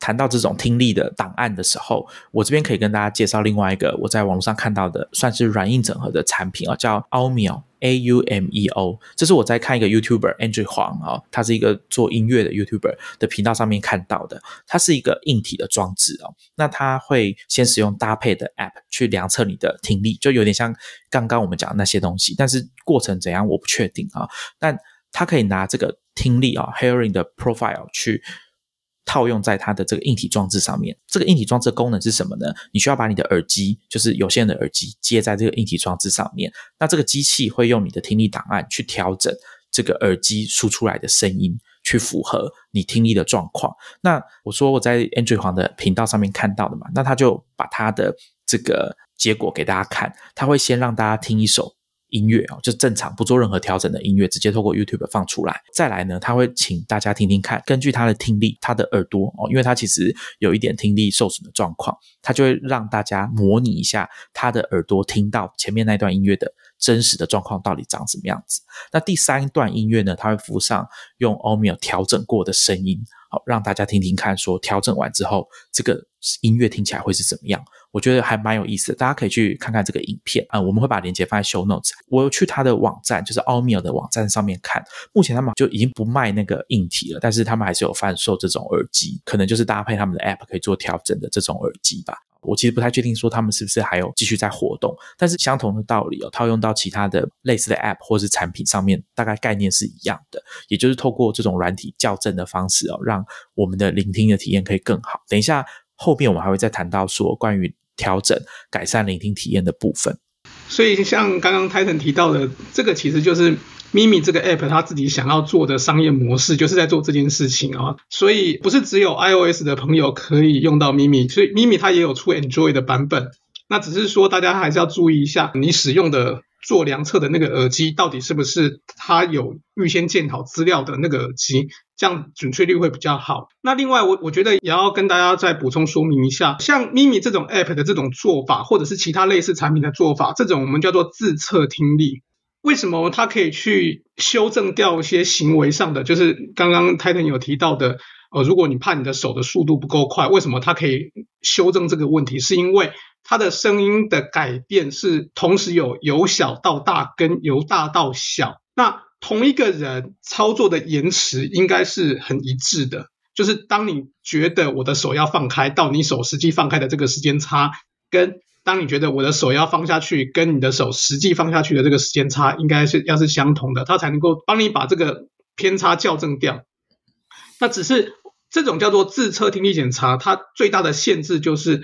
A: 谈到这种听力的档案的时候，我这边可以跟大家介绍另外一个我在网络上看到的，算是软硬整合的产品啊，叫奥妙 A U M E O。这是我在看一个 YouTuber Andrew 黄啊，他是一个做音乐的 YouTuber 的频道上面看到的。它是一个硬体的装置哦，那它会先使用搭配的 App 去量测你的听力，就有点像刚刚我们讲的那些东西，但是过程怎样我不确定啊。但它可以拿这个听力啊 Hearing 的 Profile 去。套用在它的这个硬体装置上面，这个硬体装置的功能是什么呢？你需要把你的耳机，就是有线的耳机，接在这个硬体装置上面。那这个机器会用你的听力档案去调整这个耳机输出来的声音，去符合你听力的状况。那我说我在 Android 黄的频道上面看到的嘛，那他就把他的这个结果给大家看，他会先让大家听一首。音乐哦，就正常不做任何调整的音乐，直接透过 YouTube 放出来。再来呢，他会请大家听听看，根据他的听力，他的耳朵哦，因为他其实有一点听力受损的状况，他就会让大家模拟一下他的耳朵听到前面那段音乐的真实的状况到底长什么样子。那第三段音乐呢，它会附上用 Omio 调整过的声音，好让大家听听看，说调整完之后这个音乐听起来会是怎么样。我觉得还蛮有意思的，大家可以去看看这个影片啊，我们会把链接放在 show notes。我有去他的网站，就是奥米尔的网站上面看，目前他们就已经不卖那个硬体了，但是他们还是有贩售这种耳机，可能就是搭配他们的 app 可以做调整的这种耳机吧。我其实不太确定说他们是不是还有继续在活动，但是相同的道理哦，套用到其他的类似的 app 或是产品上面，大概概念是一样的，也就是透过这种软体校正的方式哦，让我们的聆听的体验可以更好。等一下后面我们还会再谈到说关于。调整、改善聆听体验的部分。
B: 所以，像刚刚 Titan 提到的，这个其实就是 Mimi 这个 App 它自己想要做的商业模式，就是在做这件事情啊。所以，不是只有 iOS 的朋友可以用到 Mimi，所以 Mimi 它也有出 Android 的版本。那只是说，大家还是要注意一下，你使用的。做量测的那个耳机到底是不是它有预先建好资料的那个耳机，这样准确率会比较好。那另外我我觉得也要跟大家再补充说明一下，像咪咪这种 app 的这种做法，或者是其他类似产品的做法，这种我们叫做自测听力。为什么它可以去修正掉一些行为上的？就是刚刚 Titan 有提到的，呃，如果你怕你的手的速度不够快，为什么它可以修正这个问题？是因为它的声音的改变是同时有由小到大跟由大到小，那同一个人操作的延迟应该是很一致的，就是当你觉得我的手要放开，到你手实际放开的这个时间差，跟当你觉得我的手要放下去，跟你的手实际放下去的这个时间差，应该是要是相同的，它才能够帮你把这个偏差校正掉。那只是这种叫做自测听力检查，它最大的限制就是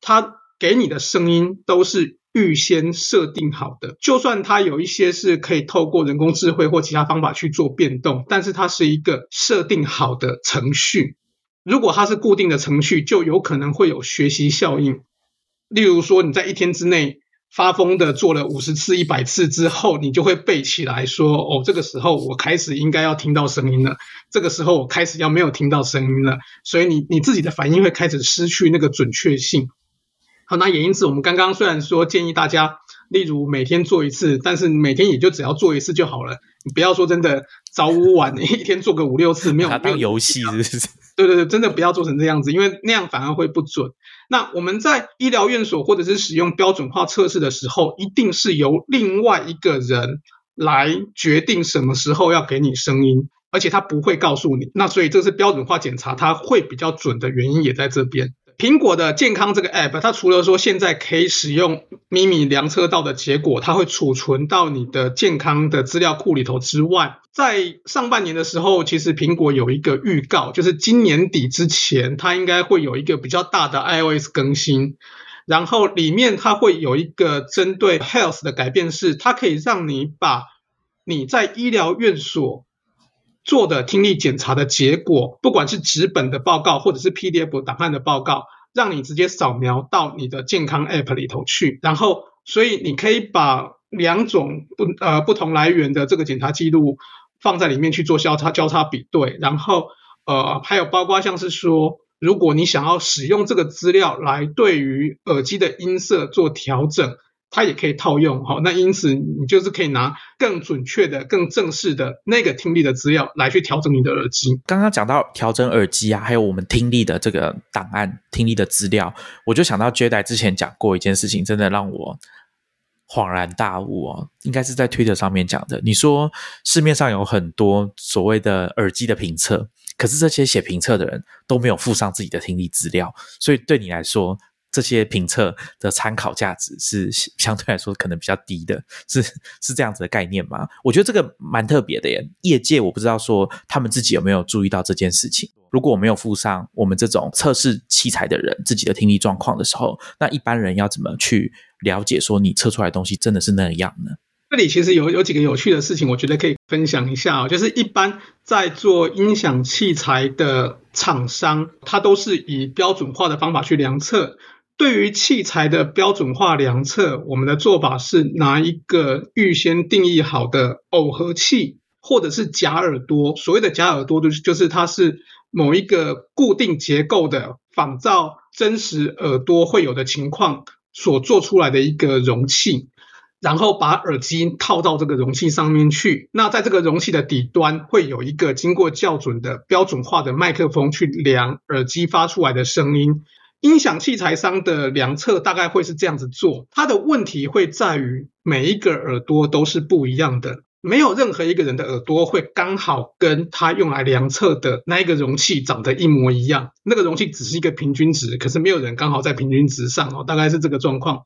B: 它。给你的声音都是预先设定好的，就算它有一些是可以透过人工智慧或其他方法去做变动，但是它是一个设定好的程序。如果它是固定的程序，就有可能会有学习效应。例如说，你在一天之内发疯的做了五十次、一百次之后，你就会背起来说：“哦，这个时候我开始应该要听到声音了，这个时候我开始要没有听到声音了。”所以你你自己的反应会开始失去那个准确性。好，那也因此，我们刚刚虽然说建议大家，例如每天做一次，但是每天也就只要做一次就好了。你不要说真的早午晚一天做个五六次，没有
A: 没有游戏是不是？
B: 对对对，真的不要做成这样子，因为那样反而会不准。那我们在医疗院所或者是使用标准化测试的时候，一定是由另外一个人来决定什么时候要给你声音，而且他不会告诉你。那所以这是标准化检查，它会比较准的原因也在这边。苹果的健康这个 app，它除了说现在可以使用咪咪量测到的结果，它会储存到你的健康的资料库里头之外，在上半年的时候，其实苹果有一个预告，就是今年底之前，它应该会有一个比较大的 iOS 更新，然后里面它会有一个针对 health 的改变，是它可以让你把你在医疗院所。做的听力检查的结果，不管是纸本的报告或者是 PDF 档案的报告，让你直接扫描到你的健康 App 里头去，然后，所以你可以把两种不呃不同来源的这个检查记录放在里面去做交叉交叉比对，然后呃还有包括像是说，如果你想要使用这个资料来对于耳机的音色做调整。它也可以套用。好，那因此你就是可以拿更准确的、更正式的那个听力的资料来去调整你的耳机。
A: 刚刚讲到调整耳机啊，还有我们听力的这个档案、听力的资料，我就想到 j e d 之前讲过一件事情，真的让我。恍然大悟哦，应该是在推特上面讲的。你说市面上有很多所谓的耳机的评测，可是这些写评测的人都没有附上自己的听力资料，所以对你来说，这些评测的参考价值是相对来说可能比较低的，是是这样子的概念吗？我觉得这个蛮特别的耶。业界我不知道说他们自己有没有注意到这件事情。如果我没有附上我们这种测试器材的人自己的听力状况的时候，那一般人要怎么去？了解说你测出来的东西真的是那样呢？
B: 这里其实有有几个有趣的事情，我觉得可以分享一下啊。就是一般在做音响器材的厂商，它都是以标准化的方法去量测。对于器材的标准化量测，我们的做法是拿一个预先定义好的耦合器，或者是假耳朵。所谓的假耳朵，就是就是它是某一个固定结构的仿造真实耳朵会有的情况。所做出来的一个容器，然后把耳机套到这个容器上面去。那在这个容器的底端会有一个经过校准的标准化的麦克风去量耳机发出来的声音。音响器材商的量测大概会是这样子做，它的问题会在于每一个耳朵都是不一样的。没有任何一个人的耳朵会刚好跟他用来量测的那一个容器长得一模一样。那个容器只是一个平均值，可是没有人刚好在平均值上哦，大概是这个状况。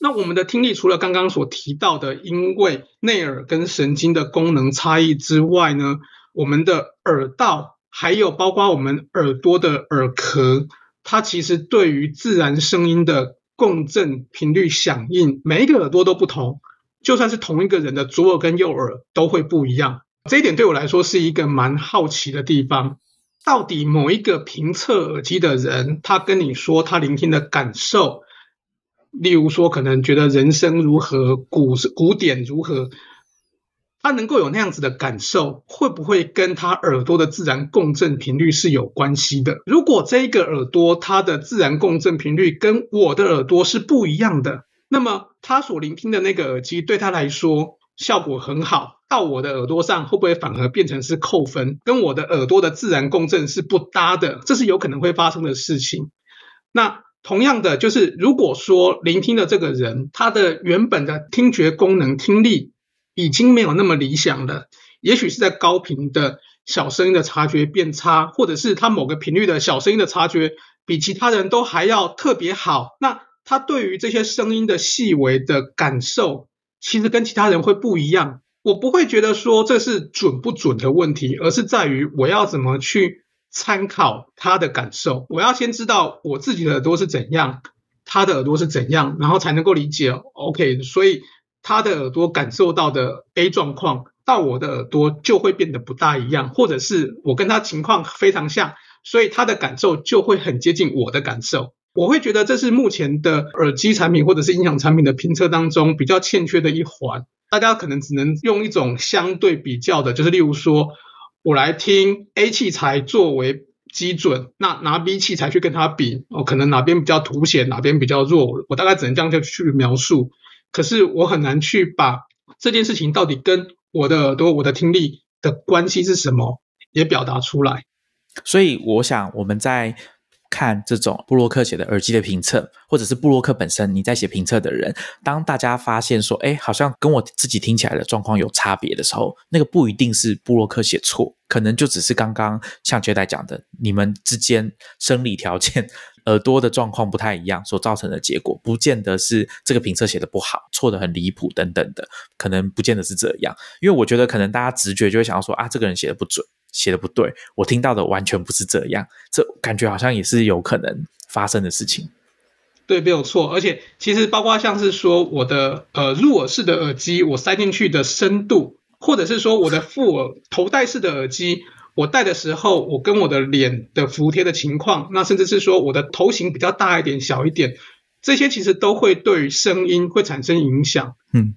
B: 那我们的听力除了刚刚所提到的，因为内耳跟神经的功能差异之外呢，我们的耳道还有包括我们耳朵的耳壳，它其实对于自然声音的共振频率响应，每一个耳朵都不同。就算是同一个人的左耳跟右耳都会不一样，这一点对我来说是一个蛮好奇的地方。到底某一个评测耳机的人，他跟你说他聆听的感受，例如说可能觉得人声如何，鼓鼓点如何，他能够有那样子的感受，会不会跟他耳朵的自然共振频率是有关系的？如果这一个耳朵它的自然共振频率跟我的耳朵是不一样的。那么他所聆听的那个耳机对他来说效果很好，到我的耳朵上会不会反而变成是扣分？跟我的耳朵的自然共振是不搭的，这是有可能会发生的事情。那同样的，就是如果说聆听的这个人他的原本的听觉功能听力已经没有那么理想了，也许是在高频的小声音的察觉变差，或者是他某个频率的小声音的察觉比其他人都还要特别好，那。他对于这些声音的细微的感受，其实跟其他人会不一样。我不会觉得说这是准不准的问题，而是在于我要怎么去参考他的感受。我要先知道我自己的耳朵是怎样，他的耳朵是怎样，然后才能够理解。OK，所以他的耳朵感受到的 A 状况，到我的耳朵就会变得不大一样，或者是我跟他情况非常像，所以他的感受就会很接近我的感受。我会觉得这是目前的耳机产品或者是音响产品的评测当中比较欠缺的一环。大家可能只能用一种相对比较的，就是例如说，我来听 A 器材作为基准，那拿 B 器材去跟它比，哦，可能哪边比较凸显，哪边比较弱，我大概只能这样就去描述。可是我很难去把这件事情到底跟我的耳朵、我的听力的关系是什么，也表达出来。
A: 所以我想我们在。看这种布洛克写的耳机的评测，或者是布洛克本身你在写评测的人，当大家发现说，哎，好像跟我自己听起来的状况有差别的时候，那个不一定是布洛克写错，可能就只是刚刚像杰代讲的，你们之间生理条件、耳朵的状况不太一样所造成的结果，不见得是这个评测写的不好，错的很离谱等等的，可能不见得是这样。因为我觉得可能大家直觉就会想要说，啊，这个人写的不准。写的不对，我听到的完全不是这样，这感觉好像也是有可能发生的事情。
B: 对，没有错。而且其实包括像是说我的呃入耳式的耳机，我塞进去的深度，或者是说我的副耳头戴式的耳机，我戴的时候，我跟我的脸的服帖的情况，那甚至是说我的头型比较大一点、小一点，这些其实都会对声音会产生影响。嗯，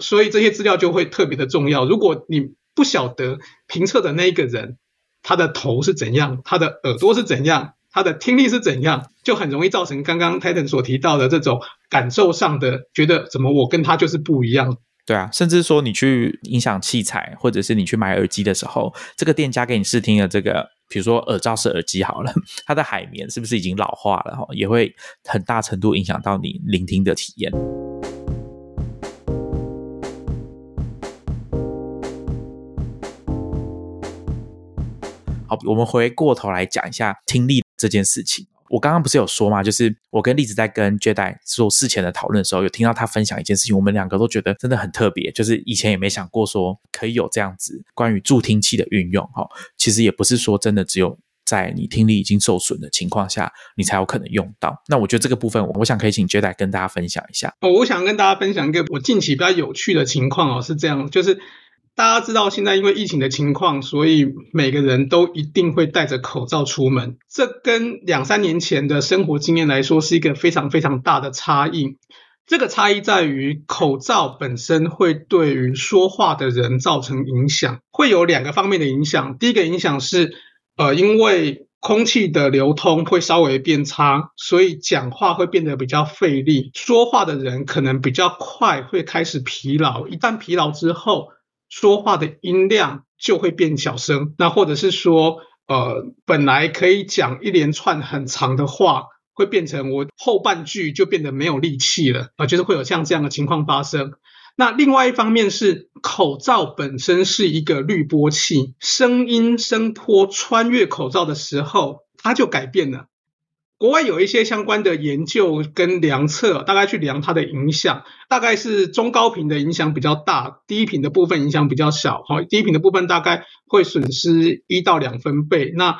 B: 所以这些资料就会特别的重要。如果你不晓得评测的那一个人，他的头是怎样，他的耳朵是怎样，他的听力是怎样，就很容易造成刚刚 Titan 所提到的这种感受上的觉得怎么我跟他就是不一样。
A: 对啊，甚至说你去音响器材，或者是你去买耳机的时候，这个店家给你试听的这个，比如说耳罩式耳机好了，它的海绵是不是已经老化了，也会很大程度影响到你聆听的体验。我们回过头来讲一下听力这件事情。我刚刚不是有说嘛，就是我跟栗子在跟 Jedi 做事前的讨论的时候，有听到他分享一件事情，我们两个都觉得真的很特别，就是以前也没想过说可以有这样子关于助听器的运用哈。其实也不是说真的只有在你听力已经受损的情况下，你才有可能用到。那我觉得这个部分，我想可以请 Jedi 跟大家分享一下。
B: 哦，我想跟大家分享一个我近期比较有趣的情况哦，是这样，就是。大家知道，现在因为疫情的情况，所以每个人都一定会戴着口罩出门。这跟两三年前的生活经验来说，是一个非常非常大的差异。这个差异在于，口罩本身会对于说话的人造成影响，会有两个方面的影响。第一个影响是，呃，因为空气的流通会稍微变差，所以讲话会变得比较费力，说话的人可能比较快会开始疲劳。一旦疲劳之后，说话的音量就会变小声，那或者是说，呃，本来可以讲一连串很长的话，会变成我后半句就变得没有力气了啊，就是会有像这样的情况发生。那另外一方面是，口罩本身是一个滤波器，声音声波穿越口罩的时候，它就改变了。国外有一些相关的研究跟量测，大概去量它的影响，大概是中高频的影响比较大，低频的部分影响比较小。好，低频的部分大概会损失一到两分贝，那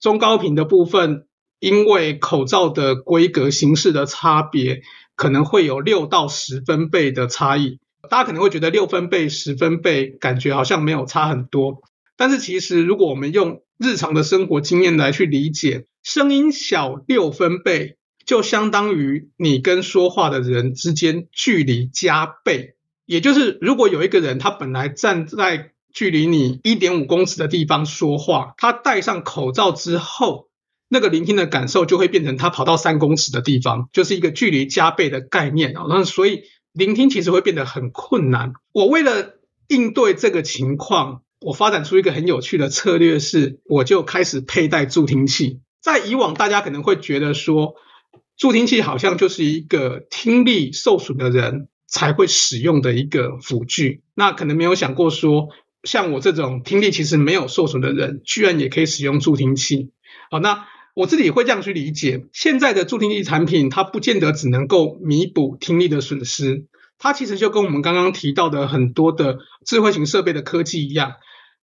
B: 中高频的部分，因为口罩的规格形式的差别，可能会有六到十分贝的差异。大家可能会觉得六分贝、十分贝感觉好像没有差很多，但是其实如果我们用日常的生活经验来去理解。声音小六分贝，就相当于你跟说话的人之间距离加倍。也就是，如果有一个人他本来站在距离你一点五公尺的地方说话，他戴上口罩之后，那个聆听的感受就会变成他跑到三公尺的地方，就是一个距离加倍的概念啊。那所以聆听其实会变得很困难。我为了应对这个情况，我发展出一个很有趣的策略，是我就开始佩戴助听器。在以往，大家可能会觉得说，助听器好像就是一个听力受损的人才会使用的一个辅具。那可能没有想过说，像我这种听力其实没有受损的人，居然也可以使用助听器。好，那我自己会这样去理解，现在的助听器产品，它不见得只能够弥补听力的损失，它其实就跟我们刚刚提到的很多的智慧型设备的科技一样。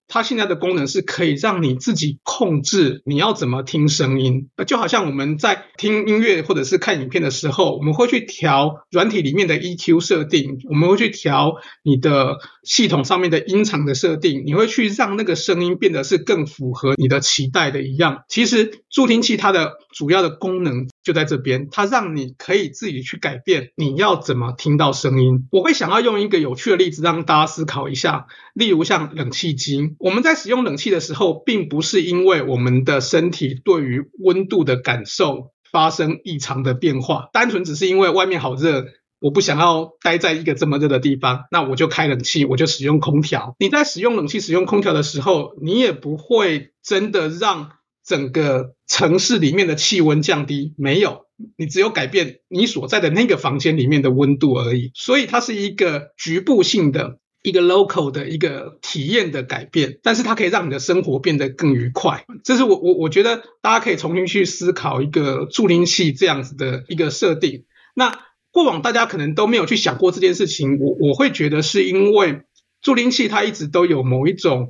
B: 它现在的功能是可以让你自己控制你要怎么听声音，就好像我们在听音乐或者是看影片的时候，我们会去调软体里面的 EQ 设定，我们会去调你的系统上面的音场的设定，你会去让那个声音变得是更符合你的期待的一样。其实助听器它的主要的功能就在这边，它让你可以自己去改变你要怎么听到声音。我会想要用一个有趣的例子让大家思考一下，例如像冷气机。我们在使用冷气的时候，并不是因为我们的身体对于温度的感受发生异常的变化，单纯只是因为外面好热，我不想要待在一个这么热的地方，那我就开冷气，我就使用空调。你在使用冷气、使用空调的时候，你也不会真的让整个城市里面的气温降低，没有，你只有改变你所在的那个房间里面的温度而已。所以它是一个局部性的。一个 local 的一个体验的改变，但是它可以让你的生活变得更愉快。这是我我我觉得大家可以重新去思考一个助听器这样子的一个设定。那过往大家可能都没有去想过这件事情，我我会觉得是因为助听器它一直都有某一种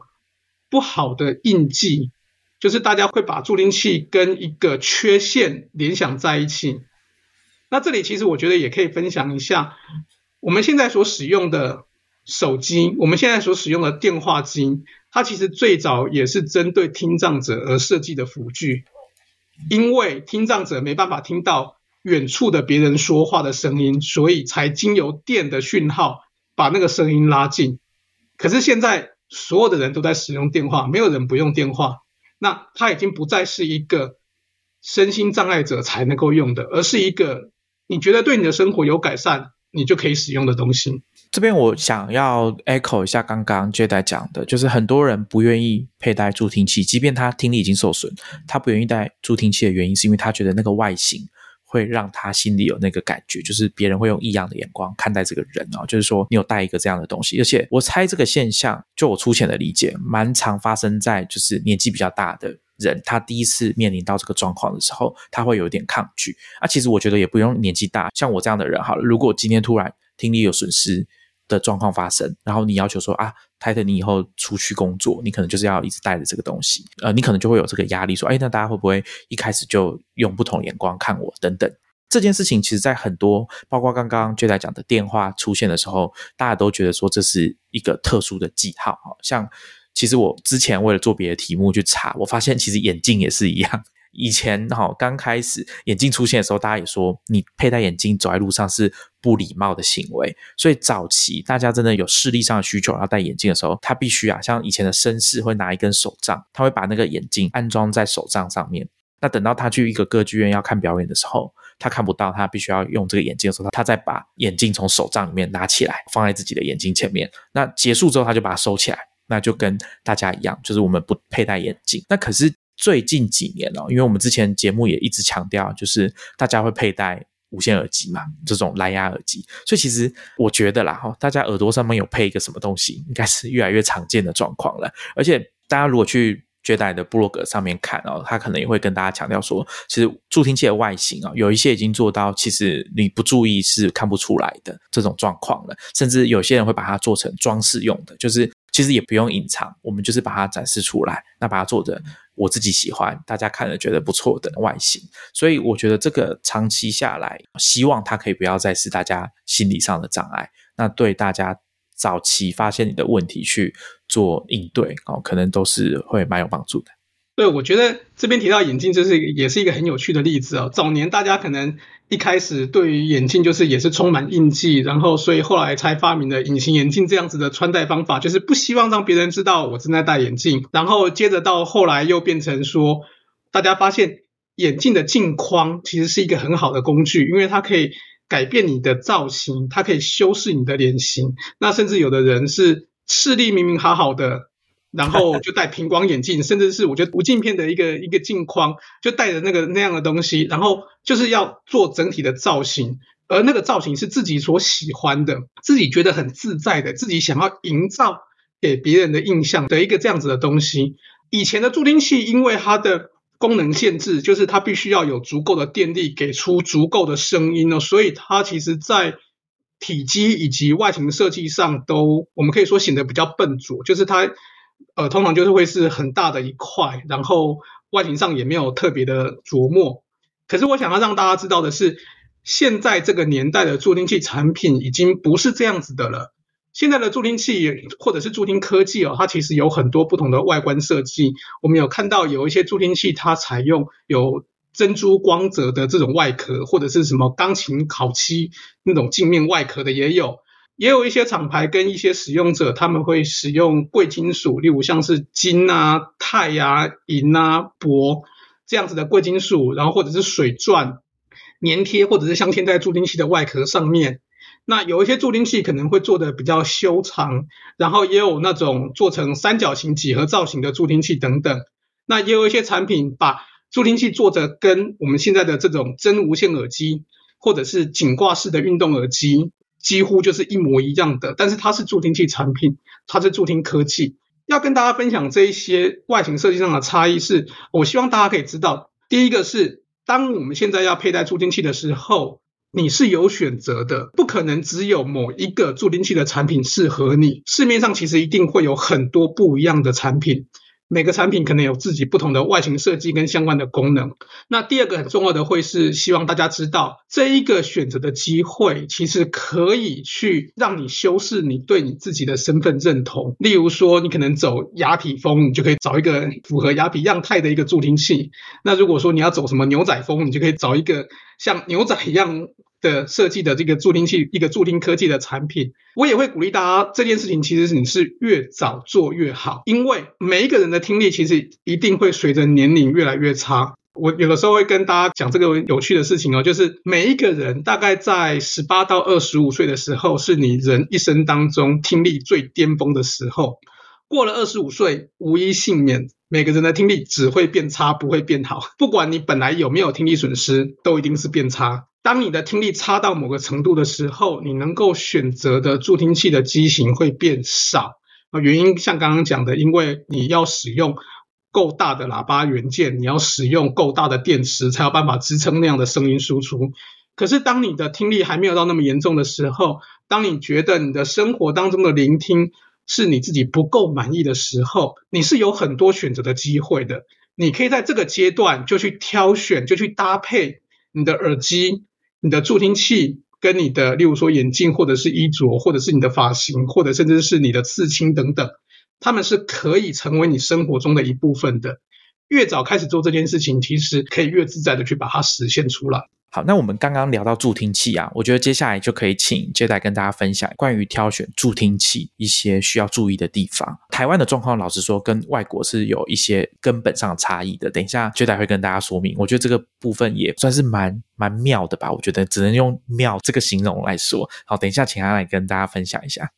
B: 不好的印记，就是大家会把助听器跟一个缺陷联想在一起。那这里其实我觉得也可以分享一下，我们现在所使用的。手机，我们现在所使用的电话机，它其实最早也是针对听障者而设计的辅具，因为听障者没办法听到远处的别人说话的声音，所以才经由电的讯号把那个声音拉近。可是现在所有的人都在使用电话，没有人不用电话，那它已经不再是一个身心障碍者才能够用的，而是一个你觉得对你的生活有改善，你就可以使用的东西。
A: 这边我想要 echo 一下刚刚 Jade 讲的，就是很多人不愿意佩戴助听器，即便他听力已经受损，他不愿意戴助听器的原因，是因为他觉得那个外形会让他心里有那个感觉，就是别人会用异样的眼光看待这个人啊，就是说你有带一个这样的东西，而且我猜这个现象，就我粗浅的理解，蛮常发生在就是年纪比较大的人，他第一次面临到这个状况的时候，他会有点抗拒。啊，其实我觉得也不用年纪大，像我这样的人好了，如果今天突然听力有损失。的状况发生，然后你要求说啊，泰特，你以后出去工作，你可能就是要一直带着这个东西，呃，你可能就会有这个压力，说，哎，那大家会不会一开始就用不同眼光看我等等？这件事情其实，在很多，包括刚刚就在讲的电话出现的时候，大家都觉得说这是一个特殊的记号，像其实我之前为了做别的题目去查，我发现其实眼镜也是一样。以前哈刚开始眼镜出现的时候，大家也说你佩戴眼镜走在路上是不礼貌的行为。所以早期大家真的有视力上的需求要戴眼镜的时候，他必须啊，像以前的绅士会拿一根手杖，他会把那个眼镜安装在手杖上面。那等到他去一个歌剧院要看表演的时候，他看不到，他必须要用这个眼镜的时候，他再把眼镜从手杖里面拿起来，放在自己的眼睛前面。那结束之后，他就把它收起来，那就跟大家一样，就是我们不佩戴眼镜。那可是。最近几年哦，因为我们之前节目也一直强调，就是大家会佩戴无线耳机嘛，这种蓝牙耳机，所以其实我觉得啦哈，大家耳朵上面有配一个什么东西，应该是越来越常见的状况了。而且大家如果去绝代的布洛格上面看哦，他可能也会跟大家强调说，其实助听器的外形啊，有一些已经做到其实你不注意是看不出来的这种状况了，甚至有些人会把它做成装饰用的，就是。其实也不用隐藏，我们就是把它展示出来，那把它做的我自己喜欢，大家看了觉得不错的外形。所以我觉得这个长期下来，希望它可以不要再是大家心理上的障碍。那对大家早期发现你的问题去做应对哦，可能都是会蛮有帮助的。
B: 对，我觉得这边提到眼镜，就是也是一个很有趣的例子哦。早年大家可能一开始对于眼镜就是也是充满印记，然后所以后来才发明了隐形眼镜这样子的穿戴方法，就是不希望让别人知道我正在戴眼镜。然后接着到后来又变成说，大家发现眼镜的镜框其实是一个很好的工具，因为它可以改变你的造型，它可以修饰你的脸型。那甚至有的人是视力明明好好的。然后就戴平光眼镜，甚至是我觉得无镜片的一个一个镜框，就戴着那个那样的东西，然后就是要做整体的造型，而那个造型是自己所喜欢的，自己觉得很自在的，自己想要营造给别人的印象的一个这样子的东西。以前的助听器因为它的功能限制，就是它必须要有足够的电力给出足够的声音呢，所以它其实在体积以及外形设计上都我们可以说显得比较笨拙，就是它。呃，通常就是会是很大的一块，然后外形上也没有特别的琢磨。可是我想要让大家知道的是，现在这个年代的助听器产品已经不是这样子的了。现在的助听器或者是助听科技哦，它其实有很多不同的外观设计。我们有看到有一些助听器，它采用有珍珠光泽的这种外壳，或者是什么钢琴烤漆那种镜面外壳的也有。也有一些厂牌跟一些使用者，他们会使用贵金属，例如像是金啊、钛啊、银啊、铂这样子的贵金属，然后或者是水钻粘贴或者是镶嵌在助听器的外壳上面。那有一些助听器可能会做的比较修长，然后也有那种做成三角形几何造型的助听器等等。那也有一些产品把助听器做的跟我们现在的这种真无线耳机或者是颈挂式的运动耳机。几乎就是一模一样的，但是它是助听器产品，它是助听科技。要跟大家分享这一些外形设计上的差异，是我希望大家可以知道。第一个是，当我们现在要佩戴助听器的时候，你是有选择的，不可能只有某一个助听器的产品适合你。市面上其实一定会有很多不一样的产品。每个产品可能有自己不同的外形设计跟相关的功能。那第二个很重要的会是希望大家知道，这一个选择的机会其实可以去让你修饰你对你自己的身份认同。例如说，你可能走雅痞风，你就可以找一个符合雅痞样态的一个助听器。那如果说你要走什么牛仔风，你就可以找一个像牛仔一样。的设计的这个助听器，一个助听科技的产品，我也会鼓励大家，这件事情其实你是越早做越好，因为每一个人的听力其实一定会随着年龄越来越差。我有的时候会跟大家讲这个有趣的事情哦，就是每一个人大概在十八到二十五岁的时候，是你人一生当中听力最巅峰的时候。过了二十五岁，无一幸免，每个人的听力只会变差，不会变好。不管你本来有没有听力损失，都一定是变差。当你的听力差到某个程度的时候，你能够选择的助听器的机型会变少。啊，原因像刚刚讲的，因为你要使用。够大的喇叭元件，你要使用够大的电池，才有办法支撑那样的声音输出。可是，当你的听力还没有到那么严重的时候，当你觉得你的生活当中的聆听是你自己不够满意的时候，你是有很多选择的机会的。你可以在这个阶段就去挑选，就去搭配你的耳机、你的助听器跟你的，例如说眼镜，或者是衣着，或者是你的发型，或者甚至是你的刺青等等。他们是可以成为你生活中的一部分的。越早开始做这件事情，其实可以越自在的去把它实现出来。
A: 好，那我们刚刚聊到助听器啊，我觉得接下来就可以请接待跟大家分享关于挑选助听器一些需要注意的地方。台湾的状况，老实说，跟外国是有一些根本上的差异的。等一下接待会跟大家说明。我觉得这个部分也算是蛮蛮妙的吧。我觉得只能用妙这个形容来说。好，等一下请他来跟大家分享一下。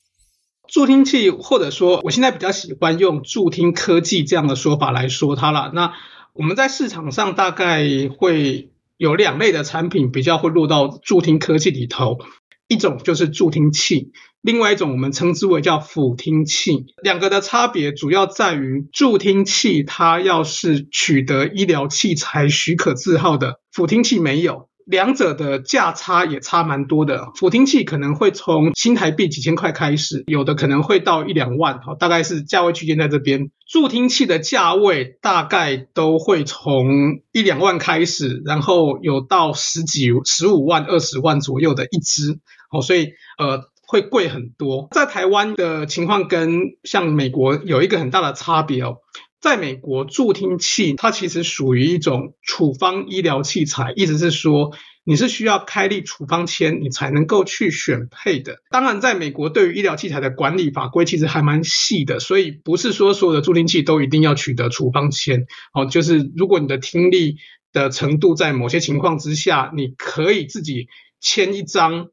B: 助听器，或者说我现在比较喜欢用助听科技这样的说法来说它了。那我们在市场上大概会有两类的产品比较会落到助听科技里头，一种就是助听器，另外一种我们称之为叫辅听器。两个的差别主要在于助听器它要是取得医疗器材许可字号的，辅听器没有。两者的价差也差蛮多的，辅听器可能会从新台币几千块开始，有的可能会到一两万，大概是价位区间在这边。助听器的价位大概都会从一两万开始，然后有到十几、十五万、二十万左右的一支，好，所以呃会贵很多。在台湾的情况跟像美国有一个很大的差别哦。在美国，助听器它其实属于一种处方医疗器材，意思是说你是需要开立处方签，你才能够去选配的。当然，在美国对于医疗器材的管理法规其实还蛮细的，所以不是说所有的助听器都一定要取得处方签。哦，就是如果你的听力的程度在某些情况之下，你可以自己签一张，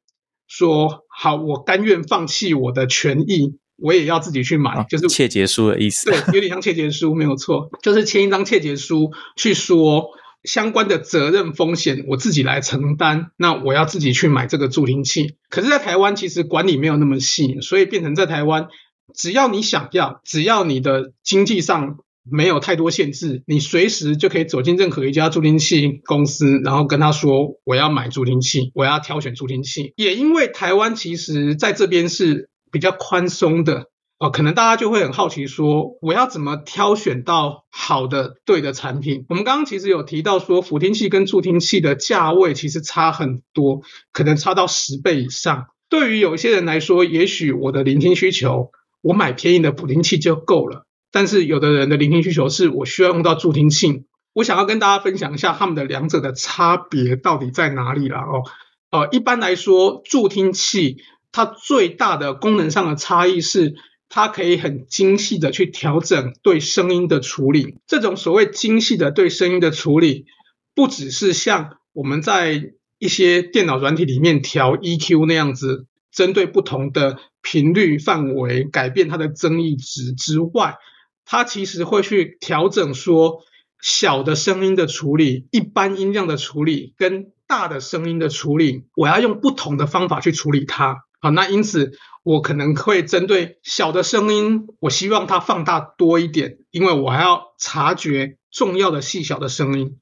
B: 说好，我甘愿放弃我的权益。我也要自己去买，就是
A: 切结书的意思。
B: 对，有点像切结书，没有错，就是签一张切结书，去说相关的责任风险我自己来承担。那我要自己去买这个助听器。可是，在台湾其实管理没有那么细，所以变成在台湾，只要你想要，只要你的经济上没有太多限制，你随时就可以走进任何一家助听器公司，然后跟他说我要买助听器，我要挑选助听器。也因为台湾其实在这边是。比较宽松的哦，可能大家就会很好奇说，我要怎么挑选到好的对的产品？我们刚刚其实有提到说，辅听器跟助听器的价位其实差很多，可能差到十倍以上。对于有些人来说，也许我的聆听需求，我买便宜的辅听器就够了。但是有的人的聆听需求是我需要用到助听器，我想要跟大家分享一下他们的两者的差别到底在哪里了哦。呃，一般来说，助听器。它最大的功能上的差异是，它可以很精细的去调整对声音的处理。这种所谓精细的对声音的处理，不只是像我们在一些电脑软体里面调 EQ 那样子，针对不同的频率范围改变它的增益值之外，它其实会去调整说小的声音的处理、一般音量的处理跟大的声音的处理，我要用不同的方法去处理它。好，那因此我可能会针对小的声音，我希望它放大多一点，因为我还要察觉重要的细小的声音。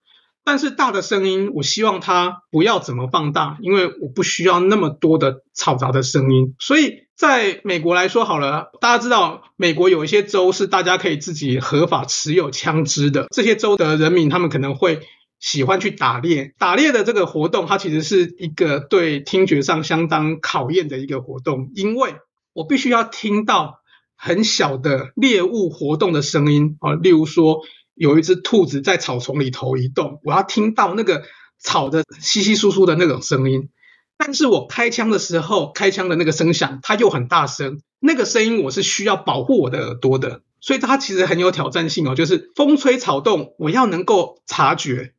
B: 但是大的声音，我希望它不要怎么放大，因为我不需要那么多的嘈杂的声音。所以在美国来说好了，大家知道美国有一些州是大家可以自己合法持有枪支的，这些州的人民他们可能会。喜欢去打猎，打猎的这个活动，它其实是一个对听觉上相当考验的一个活动，因为我必须要听到很小的猎物活动的声音啊，例如说有一只兔子在草丛里头移动，我要听到那个草的稀稀疏疏的那种声音，但是我开枪的时候，开枪的那个声响它又很大声，那个声音我是需要保护我的耳朵的，所以它其实很有挑战性哦，就是风吹草动，我要能够察觉。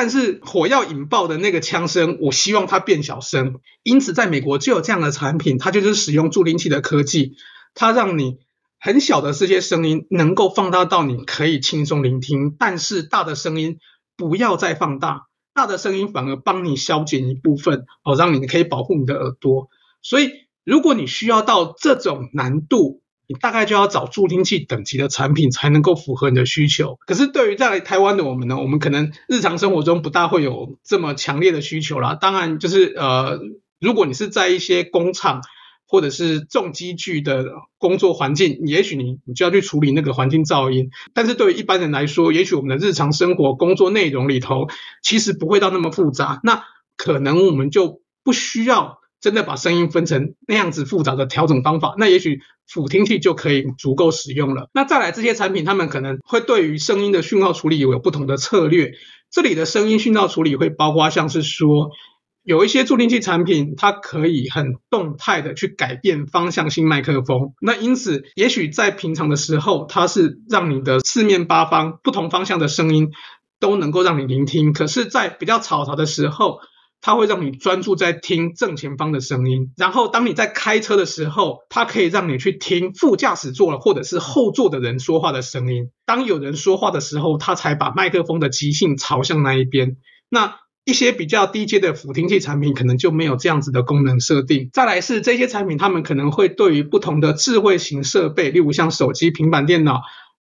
B: 但是火药引爆的那个枪声，我希望它变小声。因此，在美国就有这样的产品，它就是使用助听器的科技，它让你很小的这些声音能够放大到你可以轻松聆听，但是大的声音不要再放大，大的声音反而帮你消减一部分哦，让你可以保护你的耳朵。所以，如果你需要到这种难度，你大概就要找助听器等级的产品才能够符合你的需求。可是对于在台湾的我们呢，我们可能日常生活中不大会有这么强烈的需求啦。当然，就是呃，如果你是在一些工厂或者是重机具的工作环境，也许你你就要去处理那个环境噪音。但是对于一般人来说，也许我们的日常生活工作内容里头其实不会到那么复杂，那可能我们就不需要。真的把声音分成那样子复杂的调整方法，那也许辅听器就可以足够使用了。那再来这些产品，他们可能会对于声音的讯号处理有不同的策略。这里的声音讯号处理会包括像是说，有一些助听器产品，它可以很动态的去改变方向性麦克风。那因此，也许在平常的时候，它是让你的四面八方不同方向的声音都能够让你聆听。可是，在比较嘈杂的时候，它会让你专注在听正前方的声音，然后当你在开车的时候，它可以让你去听副驾驶座了或者是后座的人说话的声音。当有人说话的时候，它才把麦克风的极性朝向那一边。那一些比较低阶的辅听器产品可能就没有这样子的功能设定。再来是这些产品，他们可能会对于不同的智慧型设备，例如像手机、平板电脑。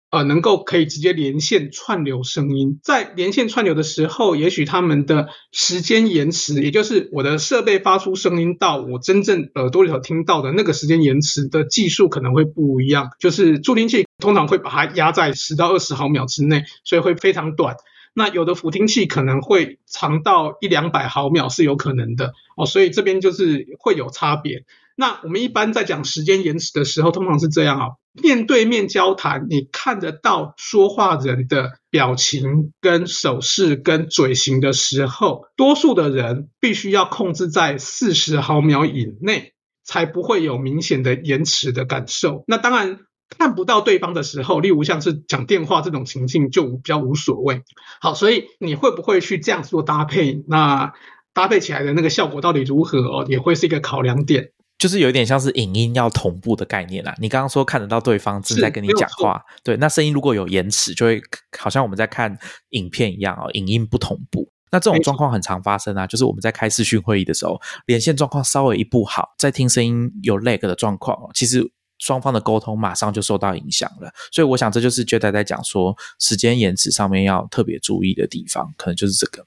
B: 呃，能够可以直接连线串流声音，在连线串流的时候，也许他们的时间延迟，也就是我的设备发出声音到我真正耳朵里头听到的那个时间延迟的技术可能会不一样。就是助听器通常会把它压在十到二十毫秒之内，所以会非常短。那有的辅听器可能会长到一两百毫秒是有可能的哦，所以这边就是会有差别。那我们一般在讲时间延迟的时候，通常是这样啊。面对面交谈，你看得到说话人的表情、跟手势、跟嘴型的时候，多数的人必须要控制在四十毫秒以内，才不会有明显的延迟的感受。那当然看不到对方的时候，例如像是讲电话这种情境，就比较无所谓。好，所以你会不会去这样做搭配？那搭配起来的那个效果到底如何哦，也会是一个考量点。
A: 就是有一点像是影音要同步的概念啦。你刚刚说看得到对方正在跟你讲话，对，那声音如果有延迟，就会好像我们在看影片一样哦，影音不同步。那这种状况很常发生啊，就是我们在开视讯会议的时候，连线状况稍微一不好，在听声音有 lag 的状况哦，其实双方的沟通马上就受到影响了。所以我想这就是 j 代在讲说时间延迟上面要特别注意的地方，可能就是这个。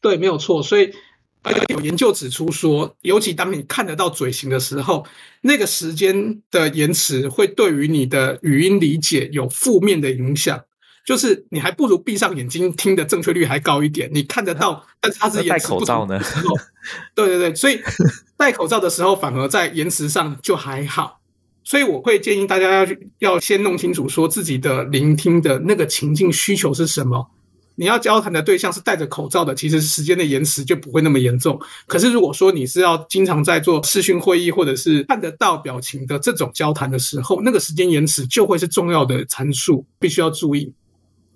B: 对，没有错。所以。有研究指出说，尤其当你看得到嘴型的时候，那个时间的延迟会对于你的语音理解有负面的影响。就是你还不如闭上眼睛听的正确率还高一点。你看得到，但是它是
A: 戴口罩呢。
B: 对对对，所以戴口罩的时候反而在延迟上就还好。所以我会建议大家要要先弄清楚，说自己的聆听的那个情境需求是什么。你要交谈的对象是戴着口罩的，其实时间的延迟就不会那么严重。可是如果说你是要经常在做视讯会议，或者是看得到表情的这种交谈的时候，那个时间延迟就会是重要的参数，必须要注意。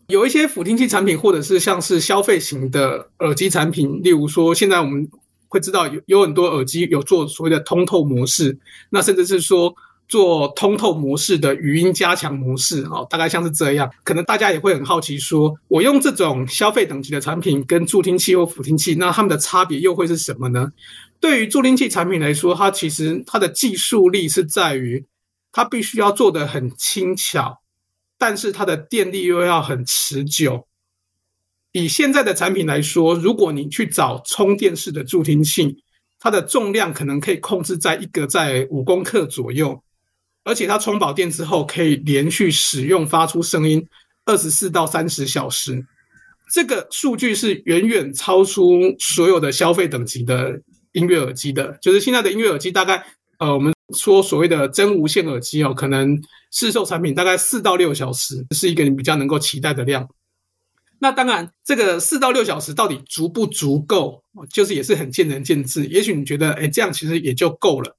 B: 有一些辅听器产品，或者是像是消费型的耳机产品，例如说现在我们会知道有有很多耳机有做所谓的通透模式，那甚至是说。做通透模式的语音加强模式，哦，大概像是这样。可能大家也会很好奇，说我用这种消费等级的产品跟助听器或辅听器，那它们的差别又会是什么呢？对于助听器产品来说，它其实它的技术力是在于，它必须要做的很轻巧，但是它的电力又要很持久。以现在的产品来说，如果你去找充电式的助听器，它的重量可能可以控制在一个在五公克左右。而且它充饱电之后，可以连续使用发出声音二十四到三十小时，这个数据是远远超出所有的消费等级的音乐耳机的。就是现在的音乐耳机，大概呃，我们说所谓的真无线耳机哦，可能试售产品大概四到六小时是一个你比较能够期待的量。那当然，这个四到六小时到底足不足够，就是也是很见仁见智。也许你觉得，哎，这样其实也就够了。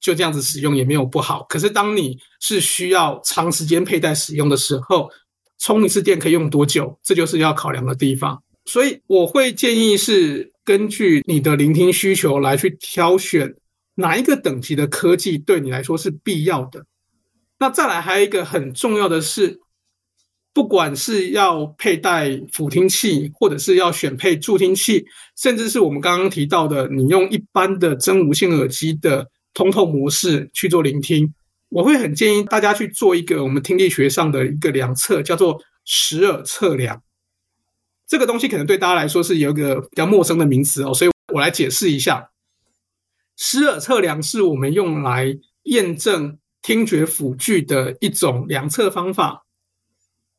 B: 就这样子使用也没有不好，可是当你是需要长时间佩戴使用的时候，充一次电可以用多久？这就是要考量的地方。所以我会建议是根据你的聆听需求来去挑选哪一个等级的科技对你来说是必要的。那再来还有一个很重要的是，不管是要佩戴辅听器，或者是要选配助听器，甚至是我们刚刚提到的，你用一般的真无线耳机的通透模式去做聆听，我会很建议大家去做一个我们听力学上的一个量测，叫做时耳测量。这个东西可能对大家来说是有一个比较陌生的名词哦，所以我来解释一下。时耳测量是我们用来验证听觉辅具的一种量测方法。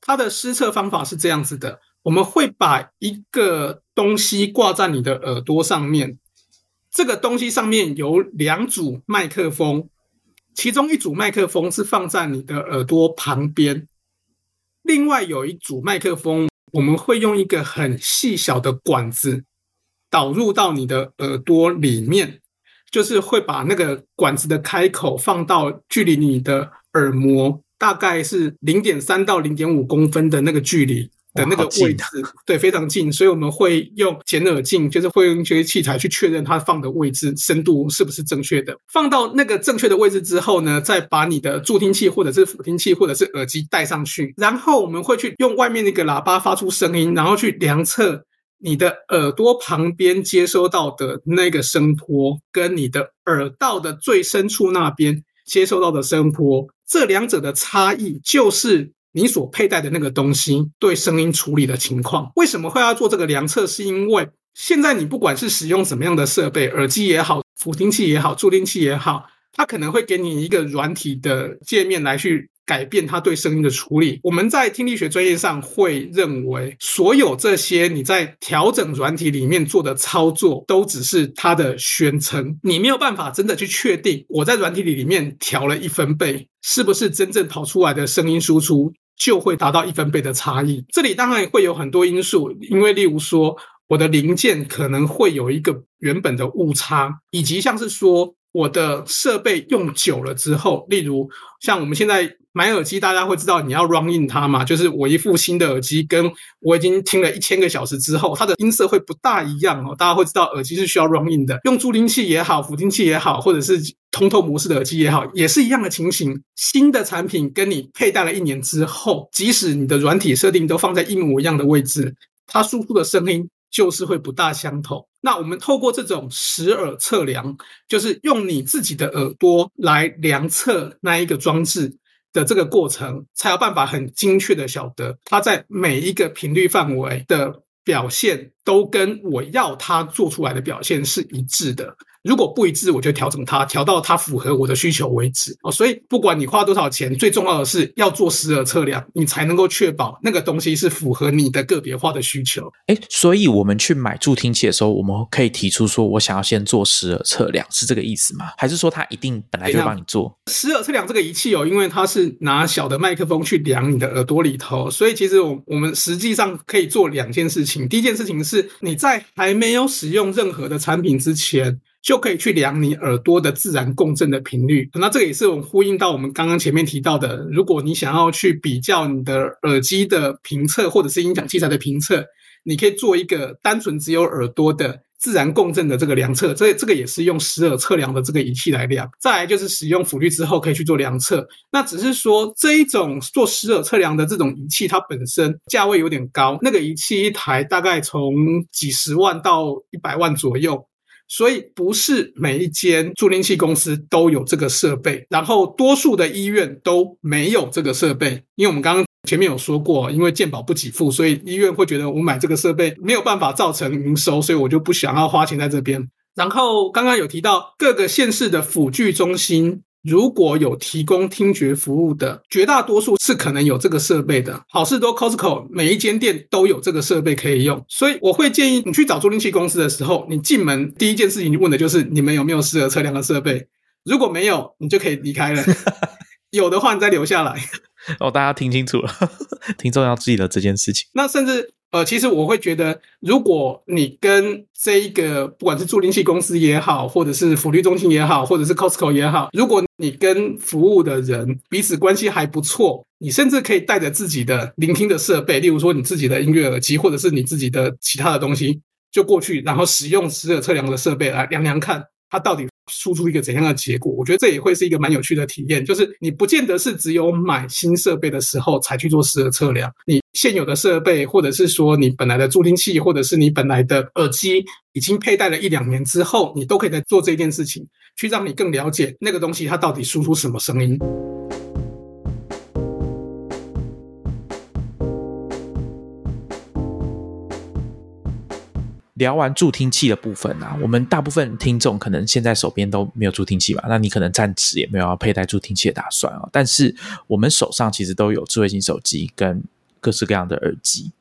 B: 它的施测方法是这样子的：我们会把一个东西挂在你的耳朵上面，这个东西上面有两组麦克风，其中一组麦克风是放在你的耳朵旁边，另外有一组麦克风。我们会用一个很细小的管子导入到你的耳朵里面，就是会把那个管子的开口放到距离你的耳膜大概是零点三到零点五公分的那个距离。的那个位置，对，非常近，所以我们会用剪耳镜，就是会用一些器材去确认它放的位置深度是不是正确的。放到那个正确的位置之后呢，再把你的助听器或者是辅听器或者是耳机戴上去，然后我们会去用外面那个喇叭发出声音，然后去量测你的耳朵旁边接收到的那个声波，跟你的耳道的最深处那边接收到的声波，这两者的差异就是。你所佩戴的那个东西对声音处理的情况，为什么会要做这个量测？是因为现在你不管是使用什么样的设备，耳机也好，辅听器也好，助听器也好，它可能会给你一个软体的界面来去。改变它对声音的处理，我们在听力学专业上会认为，所有这些你在调整软体里面做的操作，都只是它的宣称，你没有办法真的去确定我在软体里里面调了一分贝，是不是真正跑出来的声音输出就会达到一分贝的差异。这里当然会有很多因素，因为例如说我的零件可能会有一个原本的误差，以及像是说我的设备用久了之后，例如像我们现在。买耳机，大家会知道你要 run in 它嘛？就是我一副新的耳机，跟我已经听了一千个小时之后，它的音色会不大一样哦。大家会知道耳机是需要 run in 的，用助听器也好，辅听器也好，或者是通透模式的耳机也好，也是一样的情形。新的产品跟你佩戴了一年之后，即使你的软体设定都放在一模一样的位置，它输出的声音就是会不大相同。那我们透过这种实耳测量，就是用你自己的耳朵来量测那一个装置。的这个过程，才有办法很精确的晓得它在每一个频率范围的表现，都跟我要它做出来的表现是一致的。如果不一致，我就调整它，调到它符合我的需求为止哦。所以不管你花多少钱，最重要的是要做时耳测量，你才能够确保那个东西是符合你的个别化的需求。
A: 哎，所以我们去买助听器的时候，我们可以提出说我想要先做时耳测量，是这个意思吗？还是说它一定本来就帮你做
B: 时耳测量这个仪器哦？因为它是拿小的麦克风去量你的耳朵里头，所以其实我我们实际上可以做两件事情。第一件事情是你在还没有使用任何的产品之前。就可以去量你耳朵的自然共振的频率。那这个也是我们呼应到我们刚刚前面提到的，如果你想要去比较你的耳机的评测或者是音响器材的评测，你可以做一个单纯只有耳朵的自然共振的这个量测。这这个也是用时耳测量的这个仪器来量。再来就是使用辅律之后可以去做量测。那只是说这一种做时耳测量的这种仪器，它本身价位有点高。那个仪器一台大概从几十万到一百万左右。所以不是每一间助听器公司都有这个设备，然后多数的医院都没有这个设备，因为我们刚刚前面有说过，因为健保不给付，所以医院会觉得我买这个设备没有办法造成营收，所以我就不想要花钱在这边。然后刚刚有提到各个县市的辅具中心。如果有提供听觉服务的，绝大多数是可能有这个设备的。好事多、Costco 每一间店都有这个设备可以用，所以我会建议你去找助听器公司的时候，你进门第一件事情问的就是你们有没有适合测量的设备。如果没有，你就可以离开了；有的话，你再留下来。
A: 哦，大家听清楚了，听众要记得这件事情。
B: 那甚至。呃，其实我会觉得，如果你跟这一个不管是助听器公司也好，或者是福利中心也好，或者是 Costco 也好，如果你跟服务的人彼此关系还不错，你甚至可以带着自己的聆听的设备，例如说你自己的音乐耳机，或者是你自己的其他的东西，就过去，然后使用时耳测量的设备来量量看，它到底输出一个怎样的结果。我觉得这也会是一个蛮有趣的体验，就是你不见得是只有买新设备的时候才去做时耳测量，你现有的设备，或者是说你本来的助听器，或者是你本来的耳机，已经佩戴了一两年之后，你都可以在做这件事情，去让你更了解那个东西它到底输出什么声音。
A: 聊完助听器的部分啊，我们大部分听众可能现在手边都没有助听器吧，那你可能暂时也没有要佩戴助听器的打算啊。但是我们手上其实都有智慧型手机跟各式各样的耳机。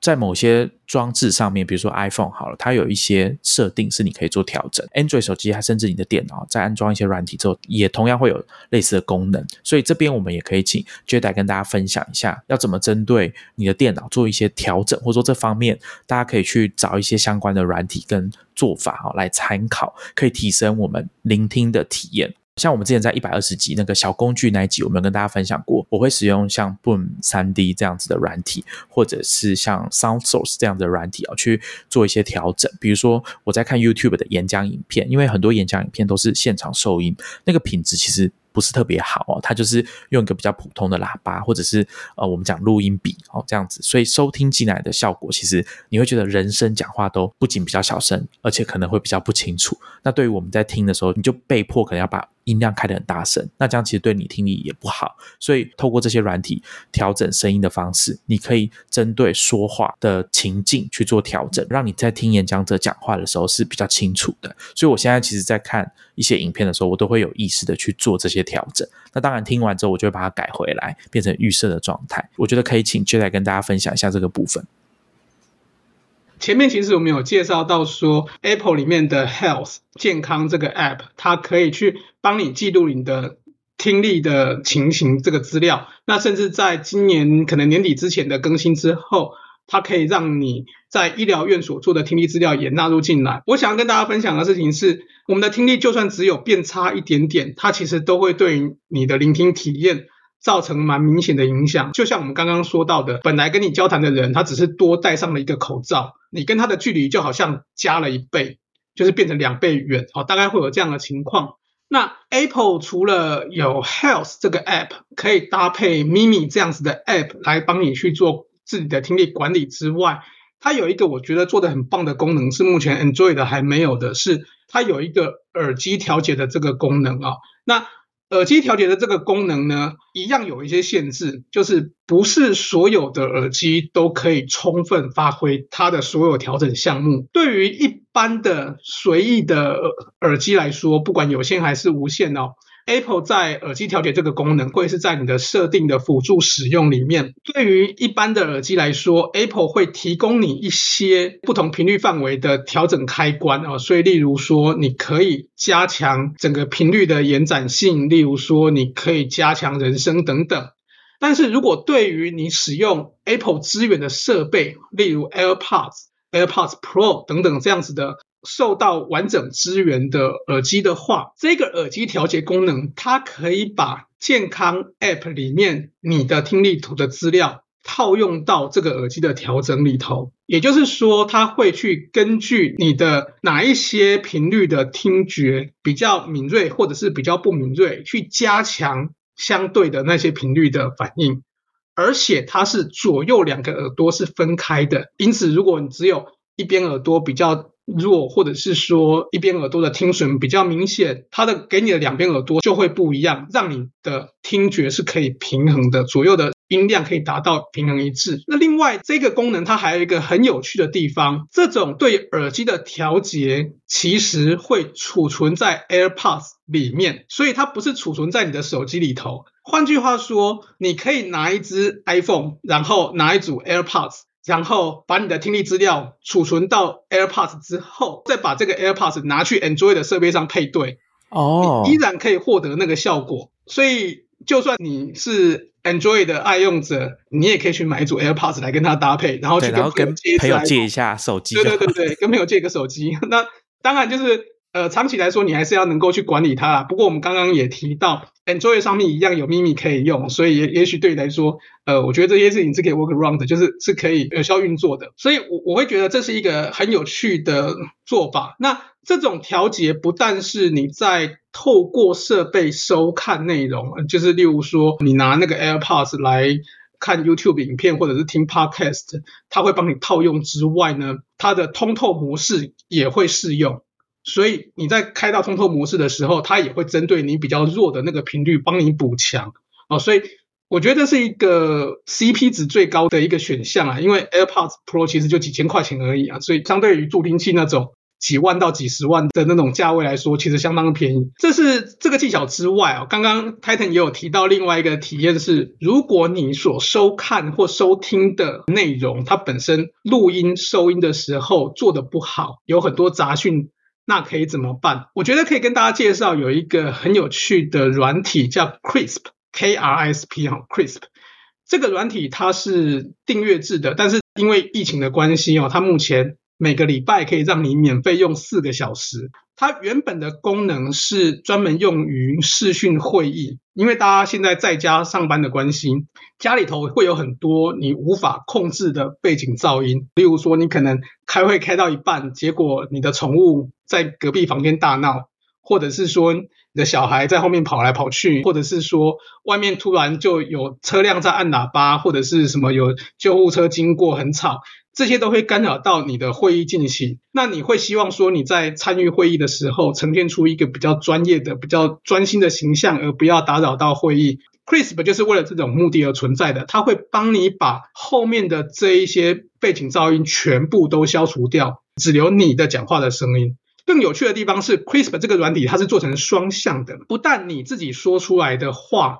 A: 在某些装置上面，比如说 iPhone 好了，它有一些设定是你可以做调整。Android 手机，它甚至你的电脑在安装一些软体之后，也同样会有类似的功能。所以这边我们也可以请 j a d 跟大家分享一下，要怎么针对你的电脑做一些调整，或者说这方面大家可以去找一些相关的软体跟做法哈来参考，可以提升我们聆听的体验。像我们之前在一百二十集那个小工具那一集，我们有跟大家分享过，我会使用像 Boom 三 D 这样子的软体，或者是像 Sound Source 这样的软体啊，去做一些调整。比如说我在看 YouTube 的演讲影片，因为很多演讲影片都是现场收音，那个品质其实。不是特别好哦，它就是用一个比较普通的喇叭，或者是呃我们讲录音笔哦这样子，所以收听进来的效果，其实你会觉得人声讲话都不仅比较小声，而且可能会比较不清楚。那对于我们在听的时候，你就被迫可能要把音量开得很大声，那这样其实对你听力也不好。所以透过这些软体调整声音的方式，你可以针对说话的情境去做调整，让你在听演讲者讲话的时候是比较清楚的。所以我现在其实，在看一些影片的时候，我都会有意识的去做这些。调整，那当然听完之后，我就会把它改回来，变成预设的状态。我觉得可以请 J 来跟大家分享一下这个部分。
B: 前面其实我们有介绍到说，Apple 里面的 Health 健康这个 App，它可以去帮你记录你的听力的情形这个资料。那甚至在今年可能年底之前的更新之后。它可以让你在医疗院所做的听力资料也纳入进来。我想要跟大家分享的事情是，我们的听力就算只有变差一点点，它其实都会对你的聆听体验造成蛮明显的影响。就像我们刚刚说到的，本来跟你交谈的人，他只是多戴上了一个口罩，你跟他的距离就好像加了一倍，就是变成两倍远。哦，大概会有这样的情况。那 Apple 除了有 Health 这个 App 可以搭配 Mimi 这样子的 App 来帮你去做。自己的听力管理之外，它有一个我觉得做的很棒的功能，是目前 Android 还没有的，是它有一个耳机调节的这个功能啊。那耳机调节的这个功能呢，一样有一些限制，就是不是所有的耳机都可以充分发挥它的所有调整项目。对于一般的随意的耳机来说，不管有线还是无线哦。Apple 在耳机调节这个功能会是在你的设定的辅助使用里面。对于一般的耳机来说，Apple 会提供你一些不同频率范围的调整开关啊，所以例如说你可以加强整个频率的延展性，例如说你可以加强人声等等。但是如果对于你使用 Apple 资源的设备，例如 AirPods、AirPods Pro 等等这样子的。受到完整资源的耳机的话，这个耳机调节功能，它可以把健康 App 里面你的听力图的资料套用到这个耳机的调整里头。也就是说，它会去根据你的哪一些频率的听觉比较敏锐，或者是比较不敏锐，去加强相对的那些频率的反应。而且它是左右两个耳朵是分开的，因此如果你只有一边耳朵比较。弱，或者是说一边耳朵的听损比较明显，它的给你的两边耳朵就会不一样，让你的听觉是可以平衡的，左右的音量可以达到平衡一致。那另外这个功能它还有一个很有趣的地方，这种对耳机的调节其实会储存在 AirPods 里面，所以它不是储存在你的手机里头。换句话说，你可以拿一支 iPhone，然后拿一组 AirPods。然后把你的听力资料储存到 AirPods 之后，再把这个 AirPods 拿去 Android 的设备上配对，哦，依然可以获得那个效果。所以，就算你是 Android 的爱用者，你也可以去买一组 AirPods 来跟它搭配，然后去跟
A: 朋友借一下手机。
B: 对对对对，跟朋友借一个手机。那当然就是呃，长期来说你还是要能够去管理它。不过我们刚刚也提到，Android 上面一样有秘密可以用，所以也也许对你来说，呃，我觉得这些事情是可以 work around 的，就是是可以有效运作的。所以，我我会觉得这是一个很有趣的做法。那这种调节不但是你在透过设备收看内容，就是例如说你拿那个 AirPods 来看 YouTube 影片或者是听 Podcast，它会帮你套用之外呢，它的通透模式也会适用。所以你在开到通透模式的时候，它也会针对你比较弱的那个频率帮你补强哦。所以我觉得这是一个 CP 值最高的一个选项啊，因为 AirPods Pro 其实就几千块钱而已啊，所以相对于助听器那种几万到几十万的那种价位来说，其实相当便宜。这是这个技巧之外啊，刚刚 Titan 也有提到另外一个体验是，如果你所收看或收听的内容，它本身录音收音的时候做的不好，有很多杂讯。那可以怎么办？我觉得可以跟大家介绍有一个很有趣的软体叫 Crisp，K R I S P 哈，Crisp 这个软体它是订阅制的，但是因为疫情的关系哦，它目前每个礼拜可以让你免费用四个小时。它原本的功能是专门用于视讯会议，因为大家现在在家上班的关系，家里头会有很多你无法控制的背景噪音，例如说你可能开会开到一半，结果你的宠物在隔壁房间大闹，或者是说你的小孩在后面跑来跑去，或者是说外面突然就有车辆在按喇叭，或者是什么有救护车经过很吵。这些都会干扰到你的会议进行。那你会希望说你在参与会议的时候，呈现出一个比较专业的、比较专心的形象，而不要打扰到会议。Crisp 就是为了这种目的而存在的，它会帮你把后面的这一些背景噪音全部都消除掉，只留你的讲话的声音。更有趣的地方是，Crisp 这个软体它是做成双向的，不但你自己说出来的话。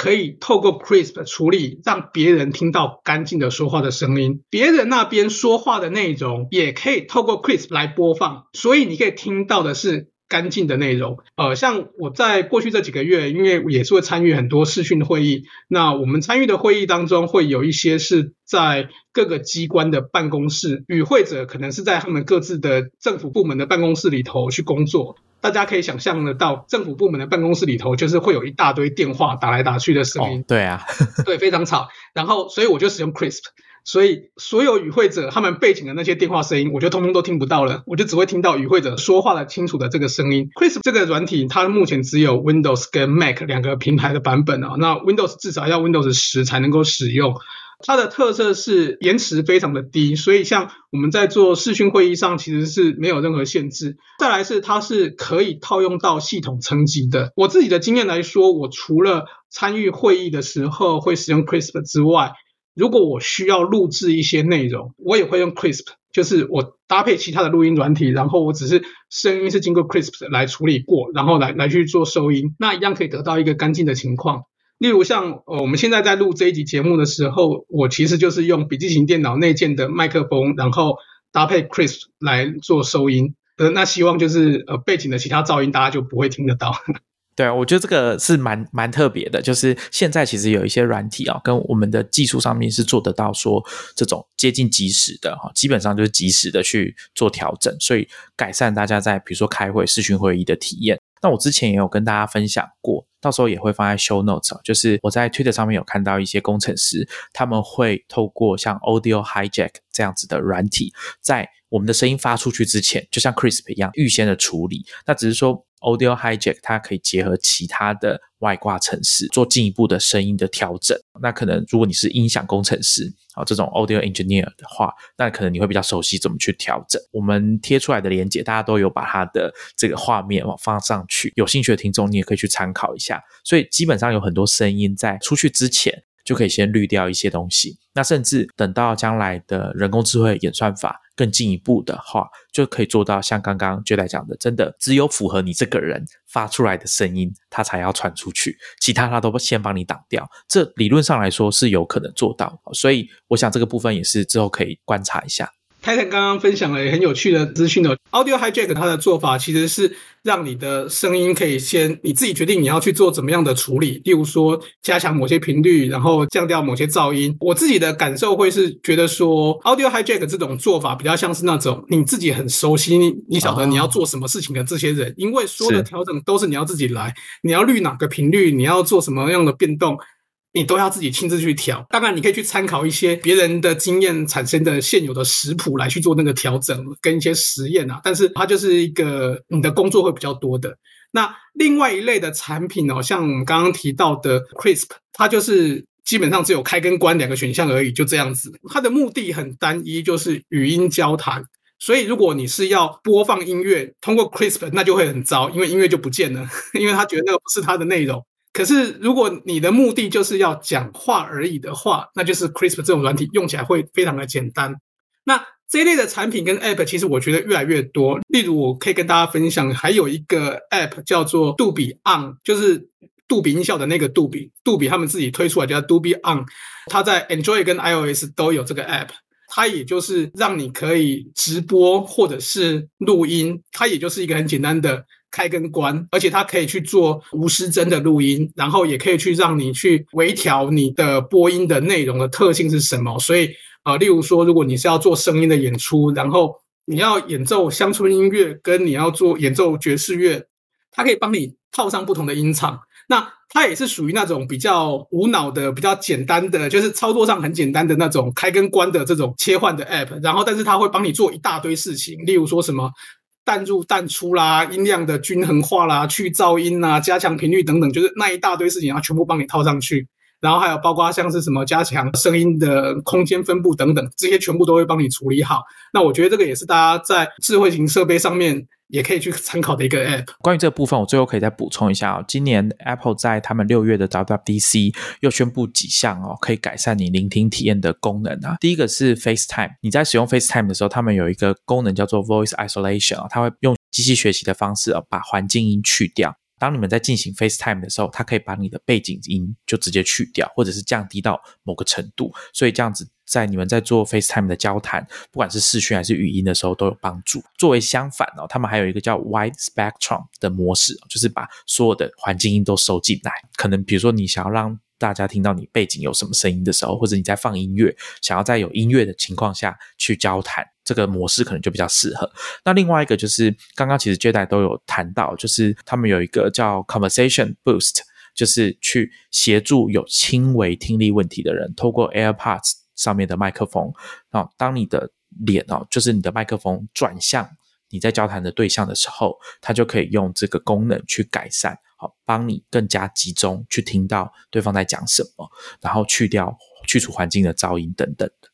B: 可以透过 Crisp 处理，让别人听到干净的说话的声音，别人那边说话的内容也可以透过 Crisp 来播放，所以你可以听到的是干净的内容。呃，像我在过去这几个月，因为也是会参与很多视讯会议，那我们参与的会议当中，会有一些是在各个机关的办公室，与会者可能是在他们各自的政府部门的办公室里头去工作。大家可以想象得到，政府部门的办公室里头，就是会有一大堆电话打来打去的声音。
A: 对啊，
B: 对，非常吵。然后，所以我就使用 Crisp，所以所有与会者他们背景的那些电话声音，我就通通都听不到了，我就只会听到与会者说话的清楚的这个声音。Crisp 这个软体，它目前只有 Windows 跟 Mac 两个平台的版本啊。那 Windows 至少要 Windows 十才能够使用。它的特色是延迟非常的低，所以像我们在做视讯会议上其实是没有任何限制。再来是它是可以套用到系统层级的。我自己的经验来说，我除了参与会议的时候会使用 Crisp 之外，如果我需要录制一些内容，我也会用 Crisp，就是我搭配其他的录音软体，然后我只是声音是经过 Crisp 来处理过，然后来来去做收音，那一样可以得到一个干净的情况。例如像呃我们现在在录这一集节目的时候，我其实就是用笔记型电脑内建的麦克风，然后搭配 Chris 来做收音。呃，那希望就是呃背景的其他噪音大家就不会听得到。
A: 对，我觉得这个是蛮蛮特别的，就是现在其实有一些软体啊，跟我们的技术上面是做得到说这种接近即时的哈，基本上就是即时的去做调整，所以改善大家在比如说开会视讯会议的体验。那我之前也有跟大家分享过，到时候也会放在 show notes 就是我在 Twitter 上面有看到一些工程师，他们会透过像 Audio Hijack 这样子的软体，在我们的声音发出去之前，就像 Crisp 一样预先的处理。那只是说。Audio Hijack 它可以结合其他的外挂程式做进一步的声音的调整。那可能如果你是音响工程师啊，这种 Audio Engineer 的话，那可能你会比较熟悉怎么去调整。我们贴出来的连接，大家都有把它的这个画面放上去，有兴趣的听众你也可以去参考一下。所以基本上有很多声音在出去之前。就可以先滤掉一些东西，那甚至等到将来的人工智慧演算法更进一步的话，就可以做到像刚刚就在讲的，真的只有符合你这个人发出来的声音，它才要传出去，其他它都先帮你挡掉。这理论上来说是有可能做到，所以我想这个部分也是之后可以观察一下。
B: Titan 刚刚分享了很有趣的资讯哦，Audio Hijack 它的做法其实是让你的声音可以先你自己决定你要去做怎么样的处理，例如说加强某些频率，然后降掉某些噪音。我自己的感受会是觉得说，Audio Hijack 这种做法比较像是那种你自己很熟悉，你你晓得你要做什么事情的这些人，因为所有的调整都是你要自己来，你要滤哪个频率，你要做什么样的变动。你都要自己亲自去调，当然你可以去参考一些别人的经验产生的现有的食谱来去做那个调整跟一些实验啊，但是它就是一个你的工作会比较多的。那另外一类的产品哦，像我们刚刚提到的 Crisp，它就是基本上只有开跟关两个选项而已，就这样子。它的目的很单一，就是语音交谈。所以如果你是要播放音乐，通过 Crisp，那就会很糟，因为音乐就不见了，因为他觉得那个不是他的内容。可是，如果你的目的就是要讲话而已的话，那就是 Crisp 这种软体用起来会非常的简单。那这一类的产品跟 App，其实我觉得越来越多。例如，我可以跟大家分享，还有一个 App 叫做杜比 On，就是杜比音效的那个杜比。杜比他们自己推出来叫杜比 On，它在 Android 跟 iOS 都有这个 App。它也就是让你可以直播或者是录音，它也就是一个很简单的。开跟关，而且它可以去做无失真的录音，然后也可以去让你去微调你的播音的内容的特性是什么。所以，呃，例如说，如果你是要做声音的演出，然后你要演奏乡村音乐，跟你要做演奏爵士乐，它可以帮你套上不同的音场。那它也是属于那种比较无脑的、比较简单的，就是操作上很简单的那种开跟关的这种切换的 app。然后，但是它会帮你做一大堆事情，例如说什么。淡入淡出啦，音量的均衡化啦，去噪音啊，加强频率等等，就是那一大堆事情，要全部帮你套上去。然后还有包括像是什么加强声音的空间分布等等，这些全部都会帮你处理好。那我觉得这个也是大家在智慧型设备上面。也可以去参考的一个 App。
A: 关于这个部分，我最后可以再补充一下哦。今年 Apple 在他们六月的 WWDC 又宣布几项哦，可以改善你聆听体验的功能啊。第一个是 FaceTime，你在使用 FaceTime 的时候，他们有一个功能叫做 Voice Isolation 啊，它会用机器学习的方式哦，把环境音去掉。当你们在进行 FaceTime 的时候，它可以把你的背景音就直接去掉，或者是降低到某个程度，所以这样子。在你们在做 FaceTime 的交谈，不管是视讯还是语音的时候都有帮助。作为相反哦，他们还有一个叫 Wide Spectrum 的模式，就是把所有的环境音都收进来。可能比如说你想要让大家听到你背景有什么声音的时候，或者你在放音乐，想要在有音乐的情况下去交谈，这个模式可能就比较适合。那另外一个就是刚刚其实接待都有谈到，就是他们有一个叫 Conversation Boost，就是去协助有轻微听力问题的人，透过 AirPods。上面的麦克风啊，当你的脸哦，就是你的麦克风转向你在交谈的对象的时候，它就可以用这个功能去改善，好，帮你更加集中去听到对方在讲什么，然后去掉去除环境的噪音等等的。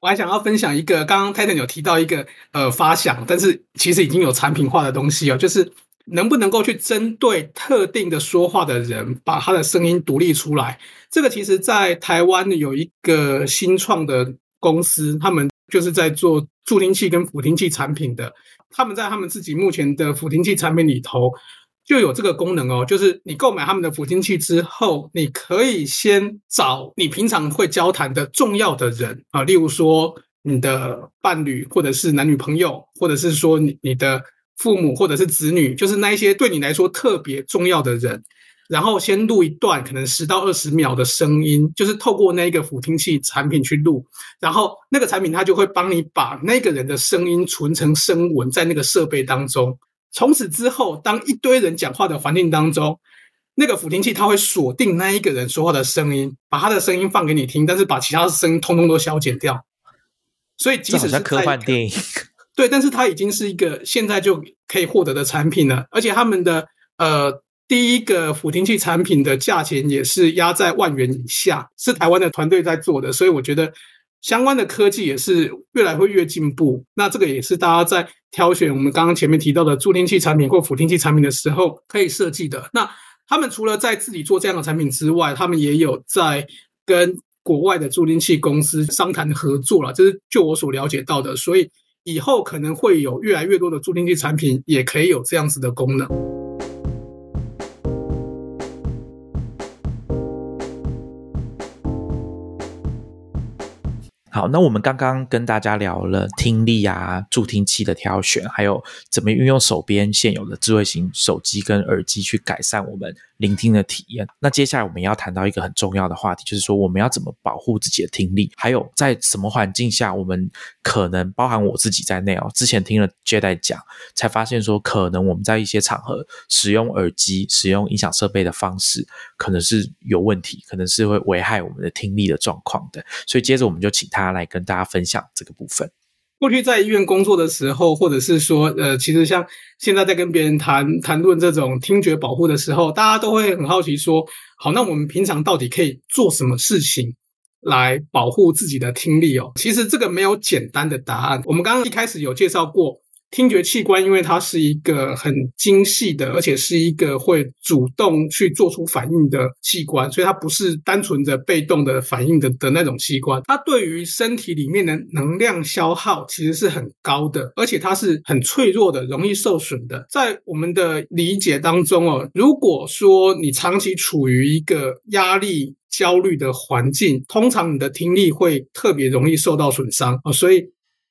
B: 我还想要分享一个，刚刚 Titan 有提到一个呃发想，但是其实已经有产品化的东西哦，就是能不能够去针对特定的说话的人，把他的声音独立出来。这个其实，在台湾有一个新创的公司，他们就是在做助听器跟辅听器产品的。他们在他们自己目前的辅听器产品里头就有这个功能哦，就是你购买他们的辅听器之后，你可以先找你平常会交谈的重要的人啊，例如说你的伴侣，或者是男女朋友，或者是说你你的父母或者是子女，就是那一些对你来说特别重要的人。然后先录一段可能十到二十秒的声音，就是透过那个辅听器产品去录，然后那个产品它就会帮你把那个人的声音存成声纹在那个设备当中。从此之后，当一堆人讲话的环境当中，那个辅听器它会锁定那一个人说话的声音，把他的声音放给你听，但是把其他的声音通通都消减掉。所以即使是
A: 科幻电影，
B: 对，但是它已经是一个现在就可以获得的产品了，而且他们的呃。第一个辅听器产品的价钱也是压在万元以下，是台湾的团队在做的，所以我觉得相关的科技也是越来会越进步。那这个也是大家在挑选我们刚刚前面提到的助听器产品或辅听器产品的时候可以设计的。那他们除了在自己做这样的产品之外，他们也有在跟国外的助听器公司商谈合作了，这是就我所了解到的。所以以后可能会有越来越多的助听器产品也可以有这样子的功能。
A: 好，那我们刚刚跟大家聊了听力啊、助听器的挑选，还有怎么运用手边现有的智慧型手机跟耳机去改善我们聆听的体验。那接下来我们要谈到一个很重要的话题，就是说我们要怎么保护自己的听力，还有在什么环境下，我们可能包含我自己在内哦。之前听了 j 代讲，才发现说，可能我们在一些场合使用耳机、使用音响设备的方式，可能是有问题，可能是会危害我们的听力的状况的。所以接着我们就请。他来跟大家分享这个部分。
B: 过去在医院工作的时候，或者是说，呃，其实像现在在跟别人谈谈论这种听觉保护的时候，大家都会很好奇说，好，那我们平常到底可以做什么事情来保护自己的听力哦？其实这个没有简单的答案。我们刚刚一开始有介绍过。听觉器官，因为它是一个很精细的，而且是一个会主动去做出反应的器官，所以它不是单纯的被动的反应的的那种器官。它对于身体里面的能量消耗其实是很高的，而且它是很脆弱的，容易受损的。在我们的理解当中哦，如果说你长期处于一个压力、焦虑的环境，通常你的听力会特别容易受到损伤啊，所以。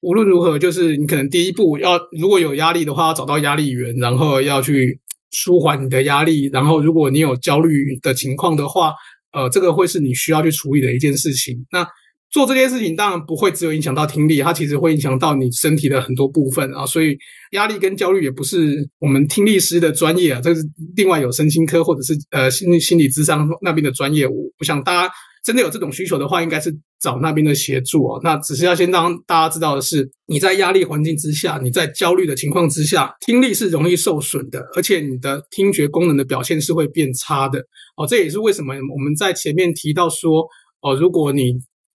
B: 无论如何，就是你可能第一步要，如果有压力的话，要找到压力源，然后要去舒缓你的压力。然后，如果你有焦虑的情况的话，呃，这个会是你需要去处理的一件事情。那做这件事情当然不会只有影响到听力，它其实会影响到你身体的很多部分啊。所以，压力跟焦虑也不是我们听力师的专业啊，这是另外有神经科或者是呃心心理智商那边的专业。我我想大家。真的有这种需求的话，应该是找那边的协助哦。那只是要先让大家知道的是，你在压力环境之下，你在焦虑的情况之下，听力是容易受损的，而且你的听觉功能的表现是会变差的哦。这也是为什么我们在前面提到说，哦，如果你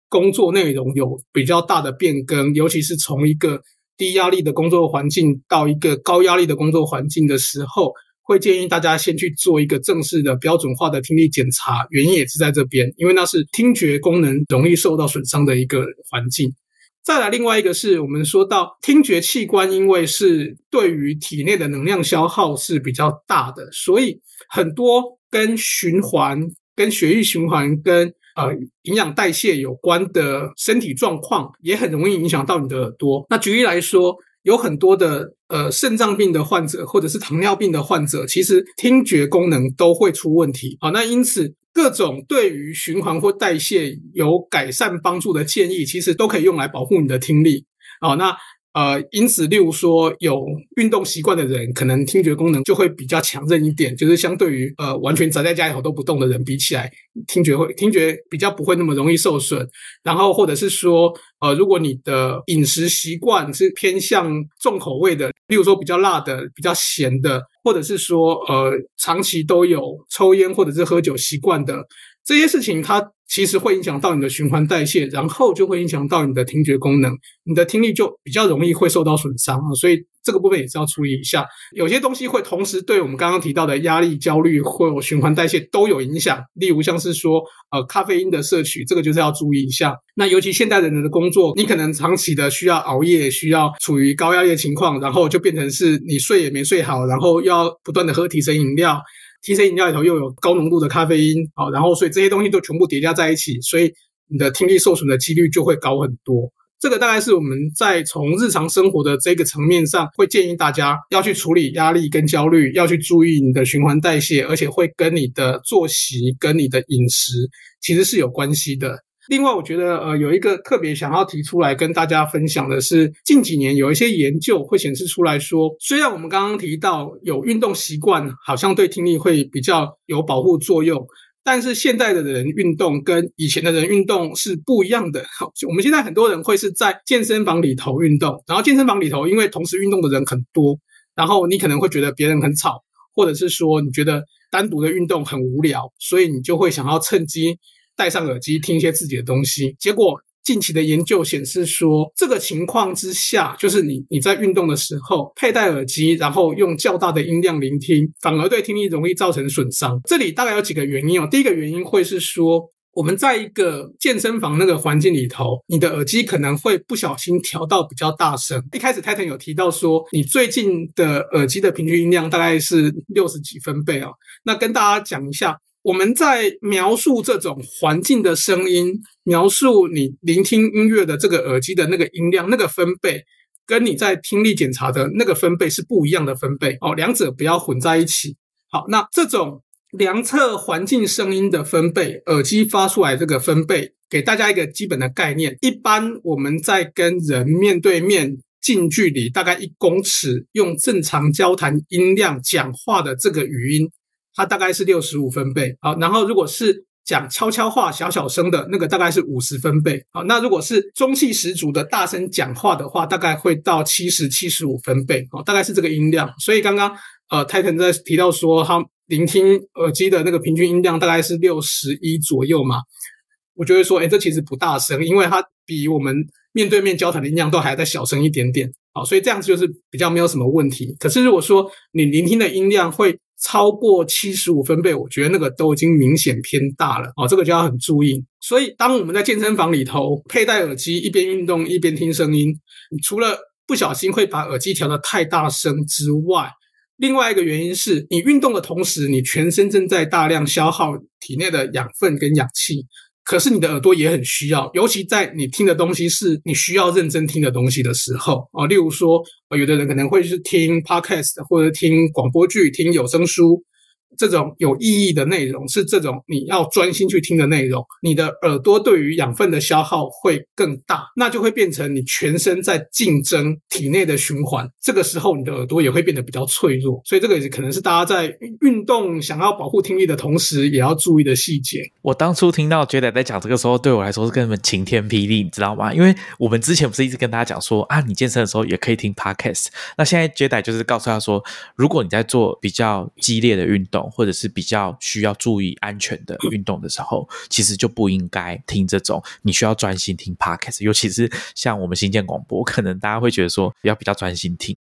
B: 工作内容有比较大的变更，尤其是从一个低压力的工作环境到一个高压力的工作环境的时候。会建议大家先去做一个正式的标准化的听力检查，原因也是在这边，因为那是听觉功能容易受到损伤的一个环境。再来，另外一个是我们说到听觉器官，因为是对于体内的能量消耗是比较大的，所以很多跟循环、跟血液循环、跟呃营养代谢有关的身体状况，也很容易影响到你的耳朵。那举例来说。有很多的呃肾脏病的患者，或者是糖尿病的患者，其实听觉功能都会出问题好。那因此，各种对于循环或代谢有改善帮助的建议，其实都可以用来保护你的听力好。那呃，因此，例如说有运动习惯的人，可能听觉功能就会比较强韧一点，就是相对于呃完全宅在家里头都不动的人比起来，听觉会听觉比较不会那么容易受损。然后或者是说，呃，如果你的饮食习惯是偏向重口味的，例如说比较辣的、比较咸的，或者是说呃长期都有抽烟或者是喝酒习惯的。这些事情它其实会影响到你的循环代谢，然后就会影响到你的听觉功能，你的听力就比较容易会受到损伤啊。所以这个部分也是要注意一下。有些东西会同时对我们刚刚提到的压力、焦虑或循环代谢都有影响。例如像是说，呃，咖啡因的摄取，这个就是要注意一下。那尤其现代人的工作，你可能长期的需要熬夜，需要处于高压力的情况，然后就变成是你睡也没睡好，然后要不断的喝提神饮料。提神饮料里头又有高浓度的咖啡因好，然后所以这些东西都全部叠加在一起，所以你的听力受损的几率就会高很多。这个大概是我们在从日常生活的这个层面上，会建议大家要去处理压力跟焦虑，要去注意你的循环代谢，而且会跟你的作息跟你的饮食其实是有关系的。另外，我觉得呃有一个特别想要提出来跟大家分享的是，近几年有一些研究会显示出来说，虽然我们刚刚提到有运动习惯，好像对听力会比较有保护作用，但是现在的人运动跟以前的人运动是不一样的。我们现在很多人会是在健身房里头运动，然后健身房里头因为同时运动的人很多，然后你可能会觉得别人很吵，或者是说你觉得单独的运动很无聊，所以你就会想要趁机。戴上耳机听一些自己的东西，结果近期的研究显示说，这个情况之下，就是你你在运动的时候佩戴耳机，然后用较大的音量聆听，反而对听力容易造成损伤。这里大概有几个原因哦。第一个原因会是说，我们在一个健身房那个环境里头，你的耳机可能会不小心调到比较大声。一开始泰腾有提到说，你最近的耳机的平均音量大概是六十几分贝哦。那跟大家讲一下。我们在描述这种环境的声音，描述你聆听音乐的这个耳机的那个音量、那个分贝，跟你在听力检查的那个分贝是不一样的分贝哦，两者不要混在一起。好，那这种量测环境声音的分贝，耳机发出来这个分贝，给大家一个基本的概念。一般我们在跟人面对面近距离，大概一公尺，用正常交谈音量讲话的这个语音。它大概是六十五分贝，好，然后如果是讲悄悄话、小小声的那个，大概是五十分贝，好，那如果是中气十足的大声讲话的话，大概会到七十七十五分贝，好，大概是这个音量。所以刚刚呃泰腾在提到说，他聆听耳机的那个平均音量大概是六十一左右嘛，我就会说，哎，这其实不大声，因为它比我们面对面交谈的音量都还再小声一点点，好，所以这样子就是比较没有什么问题。可是如果说你聆听的音量会超过七十五分贝，我觉得那个都已经明显偏大了哦，这个就要很注意。所以，当我们在健身房里头佩戴耳机，一边运动一边听声音，除了不小心会把耳机调得太大声之外，另外一个原因是你运动的同时，你全身正在大量消耗体内的养分跟氧气。可是你的耳朵也很需要，尤其在你听的东西是你需要认真听的东西的时候啊，例如说，有的人可能会是听 podcast 或者听广播剧、听有声书。这种有意义的内容是这种你要专心去听的内容，你的耳朵对于养分的消耗会更大，那就会变成你全身在竞争体内的循环。这个时候你的耳朵也会变得比较脆弱，所以这个也可能是大家在运动想要保护听力的同时也要注意的细节。
A: 我当初听到 Jade 在讲这个时候，对我来说是根本晴天霹雳，你知道吗？因为我们之前不是一直跟大家讲说啊，你健身的时候也可以听 Podcast，那现在 Jade 就是告诉他说，如果你在做比较激烈的运动。或者是比较需要注意安全的运动的时候，其实就不应该听这种你需要专心听 podcast，尤其是像我们新建广播，可能大家会觉得说要比较专心听。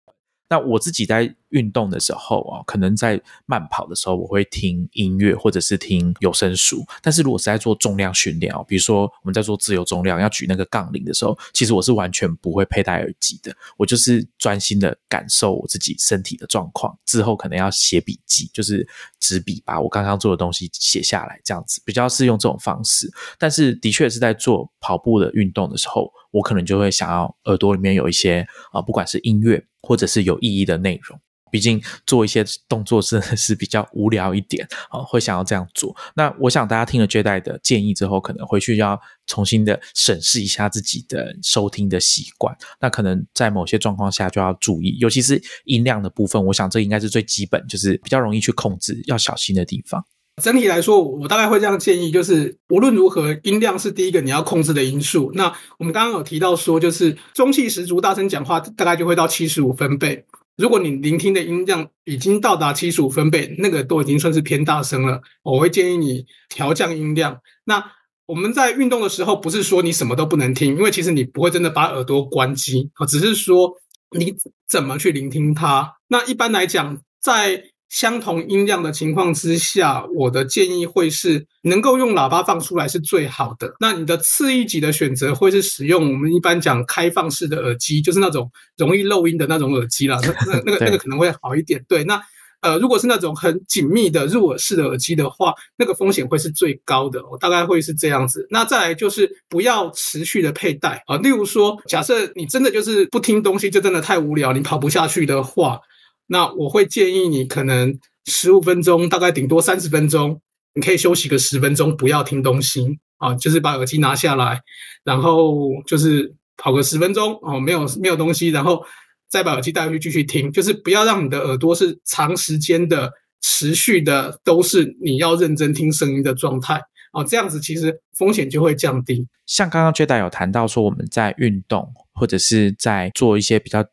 A: 那我自己在运动的时候啊，可能在慢跑的时候，我会听音乐或者是听有声书。但是如果是在做重量训练哦，比如说我们在做自由重量要举那个杠铃的时候，其实我是完全不会佩戴耳机的。我就是专心的感受我自己身体的状况，之后可能要写笔记，就是纸笔把我刚刚做的东西写下来，这样子比较是用这种方式。但是的确是在做跑步的运动的时候，我可能就会想要耳朵里面有一些啊，不管是音乐。或者是有意义的内容，毕竟做一些动作真的是比较无聊一点啊，会想要这样做。那我想大家听了这代的建议之后，可能回去要重新的审视一下自己的收听的习惯。那可能在某些状况下就要注意，尤其是音量的部分，我想这应该是最基本，就是比较容易去控制，要小心的地方。
B: 整体来说，我大概会这样建议，就是无论如何，音量是第一个你要控制的因素。那我们刚刚有提到说，就是中气十足、大声讲话，大概就会到七十五分贝。如果你聆听的音量已经到达七十五分贝，那个都已经算是偏大声了。我会建议你调降音量。那我们在运动的时候，不是说你什么都不能听，因为其实你不会真的把耳朵关机啊，只是说你怎么去聆听它。那一般来讲，在相同音量的情况之下，我的建议会是能够用喇叭放出来是最好的。那你的次一级的选择会是使用我们一般讲开放式的耳机，就是那种容易漏音的那种耳机啦。那那那个 那个可能会好一点。对，那呃，如果是那种很紧密的入耳式的耳机的话，那个风险会是最高的。我大概会是这样子。那再来就是不要持续的佩戴啊。例如说，假设你真的就是不听东西，就真的太无聊，你跑不下去的话。那我会建议你可能十五分钟，大概顶多三十分钟，你可以休息个十分钟，不要听东西啊，就是把耳机拿下来，然后就是跑个十分钟哦，没有没有东西，然后再把耳机带回去继续听，就是不要让你的耳朵是长时间的、持续的都是你要认真听声音的状态哦，这样子其实风险就会降低。
A: 像刚刚 j a 有谈到说，我们在运动或者是在做一些比较。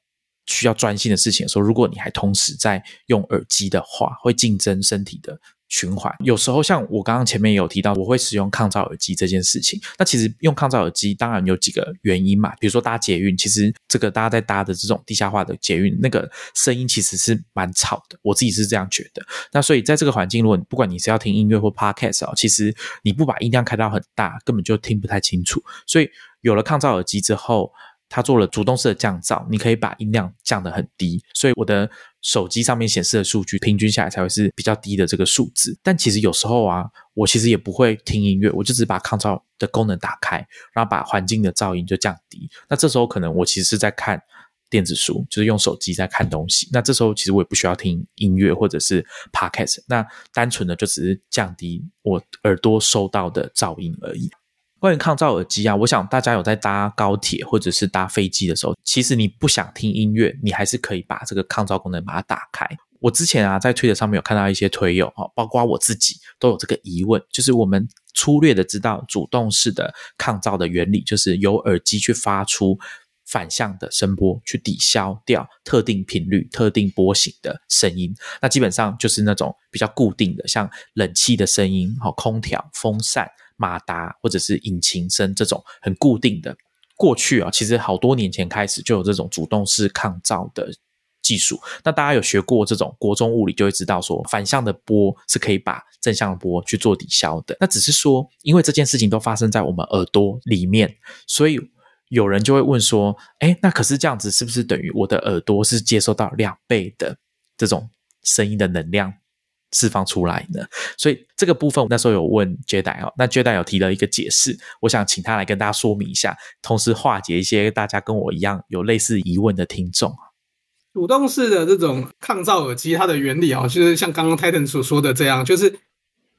A: 需要专心的事情的时候，如果你还同时在用耳机的话，会竞争身体的循环。有时候像我刚刚前面有提到，我会使用抗噪耳机这件事情。那其实用抗噪耳机，当然有几个原因嘛。比如说搭捷运，其实这个大家在搭的这种地下化的捷运，那个声音其实是蛮吵的。我自己是这样觉得。那所以在这个环境，如果你不管你是要听音乐或 podcast 啊，其实你不把音量开到很大，根本就听不太清楚。所以有了抗噪耳机之后。它做了主动式的降噪，你可以把音量降得很低，所以我的手机上面显示的数据平均下来才会是比较低的这个数字。但其实有时候啊，我其实也不会听音乐，我就只把抗噪的功能打开，然后把环境的噪音就降低。那这时候可能我其实是在看电子书，就是用手机在看东西。那这时候其实我也不需要听音乐或者是 podcast，那单纯的就只是降低我耳朵收到的噪音而已。关于抗噪耳机啊，我想大家有在搭高铁或者是搭飞机的时候，其实你不想听音乐，你还是可以把这个抗噪功能把它打开。我之前啊在推特上面有看到一些推友哈，包括我自己都有这个疑问，就是我们粗略的知道主动式的抗噪的原理，就是由耳机去发出反向的声波，去抵消掉特定频率、特定波形的声音。那基本上就是那种比较固定的，像冷气的声音、好空调、风扇。马达或者是引擎声这种很固定的，过去啊，其实好多年前开始就有这种主动式抗噪的技术。那大家有学过这种国中物理，就会知道说反向的波是可以把正向波去做抵消的。那只是说，因为这件事情都发生在我们耳朵里面，所以有人就会问说：，哎，那可是这样子，是不是等于我的耳朵是接收到两倍的这种声音的能量？释放出来呢，所以这个部分我那时候有问 Jedi 哦，那 Jedi 有提了一个解释，我想请他来跟大家说明一下，同时化解一些大家跟我一样有类似疑问的听众
B: 主动式的这种抗噪耳机，它的原理啊，就是像刚刚 Titan 所说的这样，就是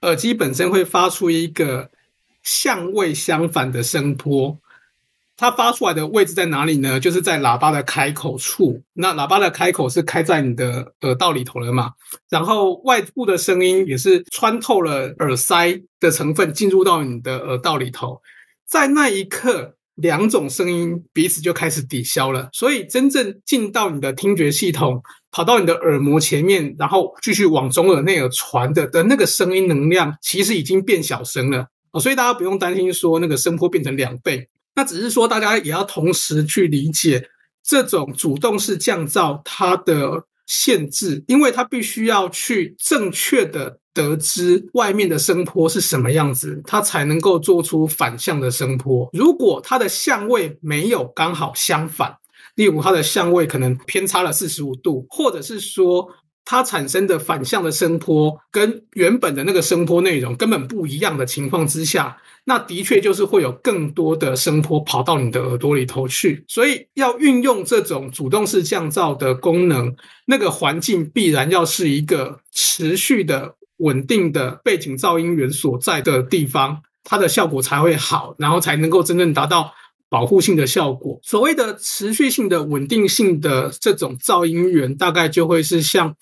B: 耳机本身会发出一个相位相反的声波。它发出来的位置在哪里呢？就是在喇叭的开口处。那喇叭的开口是开在你的耳道里头了嘛？然后外部的声音也是穿透了耳塞的成分进入到你的耳道里头。在那一刻，两种声音彼此就开始抵消了。所以真正进到你的听觉系统，跑到你的耳膜前面，然后继续往中耳内耳传的的那个声音能量，其实已经变小声了所以大家不用担心说那个声波变成两倍。那只是说，大家也要同时去理解这种主动式降噪它的限制，因为它必须要去正确的得知外面的声波是什么样子，它才能够做出反向的声波。如果它的相位没有刚好相反，例如它的相位可能偏差了四十五度，或者是说。它产生的反向的声波跟原本的那个声波内容根本不一样的情况之下，那的确就是会有更多的声波跑到你的耳朵里头去。所以要运用这种主动式降噪的功能，那个环境必然要是一个持续的稳定的背景噪音源所在的地方，它的效果才会好，然后才能够真正达到。保护性的效果，所谓的持续性的稳定性的这种噪音源，大概就会是像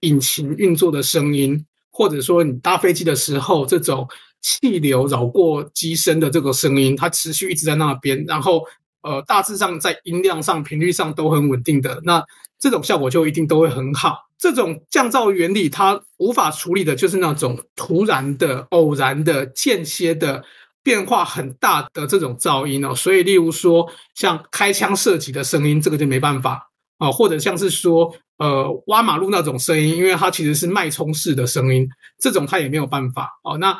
B: 引擎运作的声音，或者说你搭飞机的时候，这种气流绕过机身的这个声音，它持续一直在那边，然后呃，大致上在音量上、频率上都很稳定的，那这种效果就一定都会很好。这种降噪原理，它无法处理的就是那种突然的、偶然的、间歇的。变化很大的这种噪音哦，所以例如说像开枪射击的声音，这个就没办法哦，或者像是说呃挖马路那种声音，因为它其实是脉冲式的声音，这种它也没有办法哦。那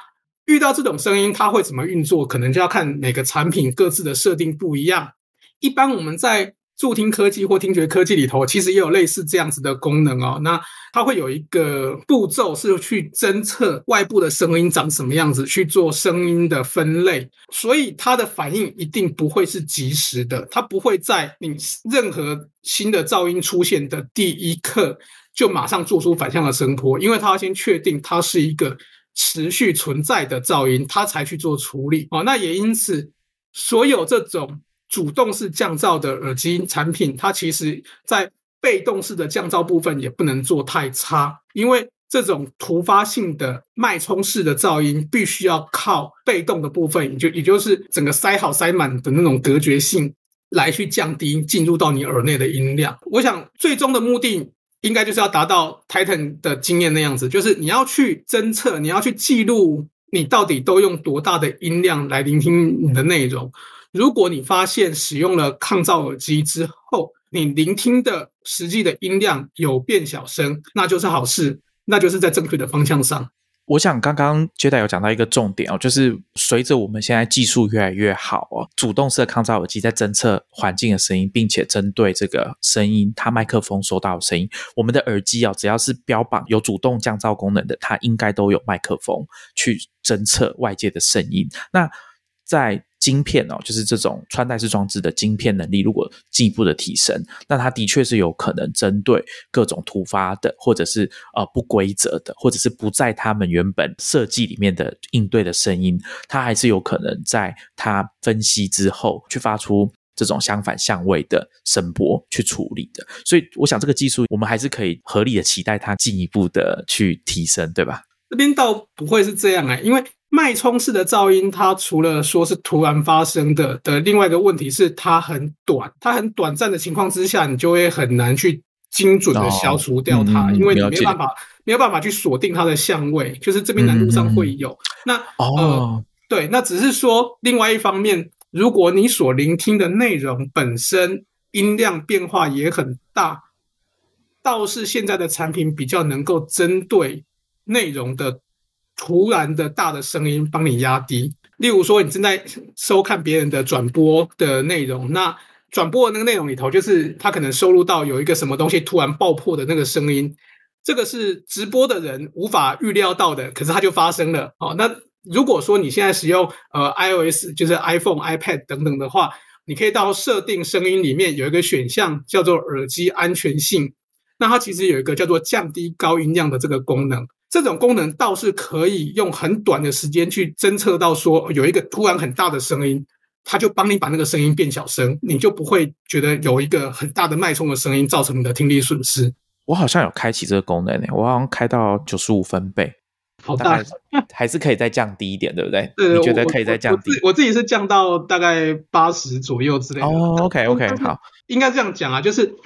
B: 遇到这种声音，它会怎么运作？可能就要看每个产品各自的设定不一样。一般我们在助听科技或听觉科技里头，其实也有类似这样子的功能哦。那它会有一个步骤是去侦测外部的声音长什么样子，去做声音的分类，所以它的反应一定不会是及时的，它不会在你任何新的噪音出现的第一刻就马上做出反向的声波，因为它要先确定它是一个持续存在的噪音，它才去做处理哦。那也因此，所有这种。主动式降噪的耳机产品，它其实在被动式的降噪部分也不能做太差，因为这种突发性的脉冲式的噪音，必须要靠被动的部分，也就也就是整个塞好塞满的那种隔绝性，来去降低进入到你耳内的音量。我想最终的目的，应该就是要达到 Titan 的经验那样子，就是你要去侦测，你要去记录你到底都用多大的音量来聆听你的内容。如果你发现使用了抗噪耳机之后，你聆听的实际的音量有变小声，那就是好事，那就是在正确的方向上。
A: 我想刚刚 Jada 有讲到一个重点哦，就是随着我们现在技术越来越好哦，主动式的抗噪耳机在侦测环境的声音，并且针对这个声音，它麦克风收到的声音，我们的耳机哦，只要是标榜有主动降噪功能的，它应该都有麦克风去侦测外界的声音。那在晶片哦，就是这种穿戴式装置的晶片能力，如果进一步的提升，那它的确是有可能针对各种突发的，或者是呃不规则的，或者是不在他们原本设计里面的应对的声音，它还是有可能在它分析之后去发出这种相反相位的声波去处理的。所以，我想这个技术我们还是可以合理的期待它进一步的去提升，对吧？
B: 这边倒不会是这样哎，因为。脉冲式的噪音，它除了说是突然发生的的，另外一个问题是它很短，它很短暂的情况之下，你就会很难去精准的消除掉它，因为你没有办法没有办法去锁定它的相位，就是这边难度上会有。那呃，对，那只是说另外一方面，如果你所聆听的内容本身音量变化也很大，倒是现在的产品比较能够针对内容的。突然的大的声音帮你压低，例如说你正在收看别人的转播的内容，那转播的那个内容里头，就是他可能收录到有一个什么东西突然爆破的那个声音，这个是直播的人无法预料到的，可是它就发生了。哦，那如果说你现在使用呃 iOS，就是 iPhone、iPad 等等的话，你可以到设定声音里面有一个选项叫做耳机安全性，那它其实有一个叫做降低高音量的这个功能。这种功能倒是可以用很短的时间去侦测到，说有一个突然很大的声音，它就帮你把那个声音变小声，你就不会觉得有一个很大的脉冲的声音造成你的听力损失。
A: 我好像有开启这个功能呢，我好像开到九十五分贝，
B: 好大，
A: 还是可以再降低一点，对不对？
B: 对，
A: 你觉得可以再降低？
B: 我自己是降到大概八十左右之类的。
A: 哦，OK OK，好，
B: 应该这样讲啊，就是。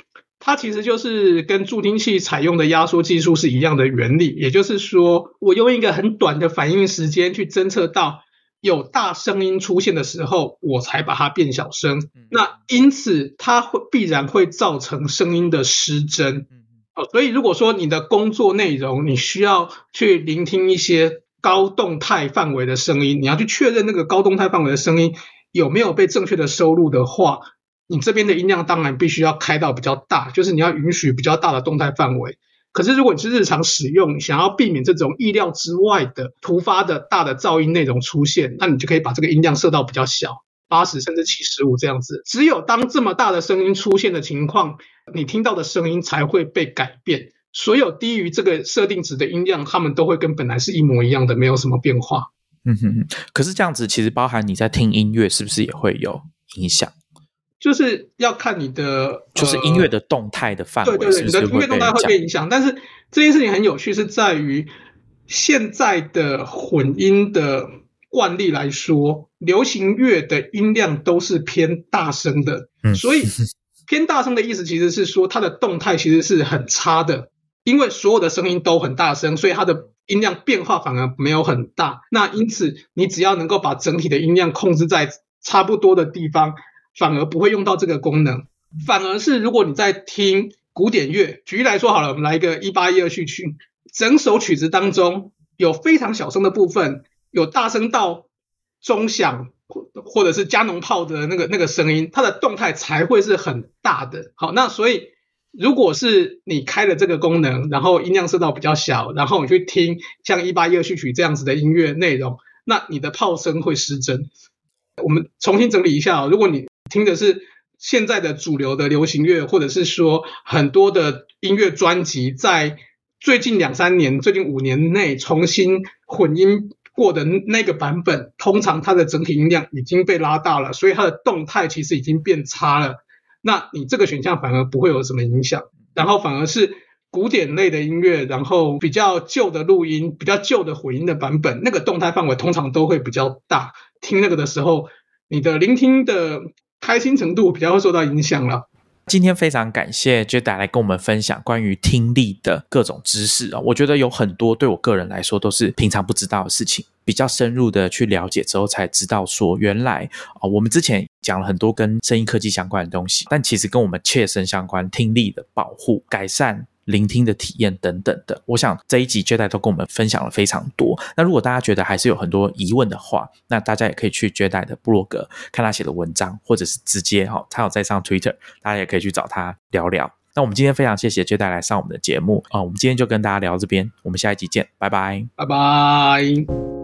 B: 它其实就是跟助听器采用的压缩技术是一样的原理，也就是说，我用一个很短的反应时间去侦测到有大声音出现的时候，我才把它变小声。那因此，它会必然会造成声音的失真。哦，所以如果说你的工作内容你需要去聆听一些高动态范围的声音，你要去确认那个高动态范围的声音有没有被正确的收录的话。你这边的音量当然必须要开到比较大，就是你要允许比较大的动态范围。可是如果你是日常使用，想要避免这种意料之外的突发的大的噪音内容出现，那你就可以把这个音量设到比较小，八十甚至七十五这样子。只有当这么大的声音出现的情况，你听到的声音才会被改变。所有低于这个设定值的音量，它们都会跟本来是一模一样的，没有什么变化。
A: 嗯哼。可是这样子其实包含你在听音乐，是不是也会有影响？
B: 就是要看你的，
A: 就是音乐的动态的范围，
B: 对对对，你的音乐动态会被影响。但是这件事情很有趣，是在于现在的混音的惯例来说，流行乐的音量都是偏大声的，所以偏大声的意思其实是说它的动态其实是很差的，因为所有的声音都很大声，所以它的音量变化反而没有很大。那因此，你只要能够把整体的音量控制在差不多的地方。反而不会用到这个功能，反而是如果你在听古典乐，举例来说好了，我们来一个一八一二序曲，整首曲子当中有非常小声的部分，有大声到中响或或者是加农炮的那个那个声音，它的动态才会是很大的。好，那所以如果是你开了这个功能，然后音量设到比较小，然后你去听像一八一二序曲这样子的音乐内容，那你的炮声会失真。我们重新整理一下，如果你听的是现在的主流的流行乐，或者是说很多的音乐专辑，在最近两三年、最近五年内重新混音过的那个版本，通常它的整体音量已经被拉大了，所以它的动态其实已经变差了。那你这个选项反而不会有什么影响，然后反而是古典类的音乐，然后比较旧的录音、比较旧的混音的版本，那个动态范围通常都会比较大。听那个的时候，你的聆听的。开心程度比较会受到影响了。
A: 今天非常感谢 Jada 来跟我们分享关于听力的各种知识啊，我觉得有很多对我个人来说都是平常不知道的事情，比较深入的去了解之后才知道说，原来啊，我们之前讲了很多跟声音科技相关的东西，但其实跟我们切身相关，听力的保护、改善。聆听的体验等等的。我想这一集 Jedi 都跟我们分享了非常多。那如果大家觉得还是有很多疑问的话，那大家也可以去 Jedi 的部落格看他写的文章，或者是直接哈，他有在上 Twitter，大家也可以去找他聊聊。那我们今天非常谢谢 Jedi 来上我们的节目啊，我们今天就跟大家聊这边，我们下一集见，拜拜，
B: 拜拜。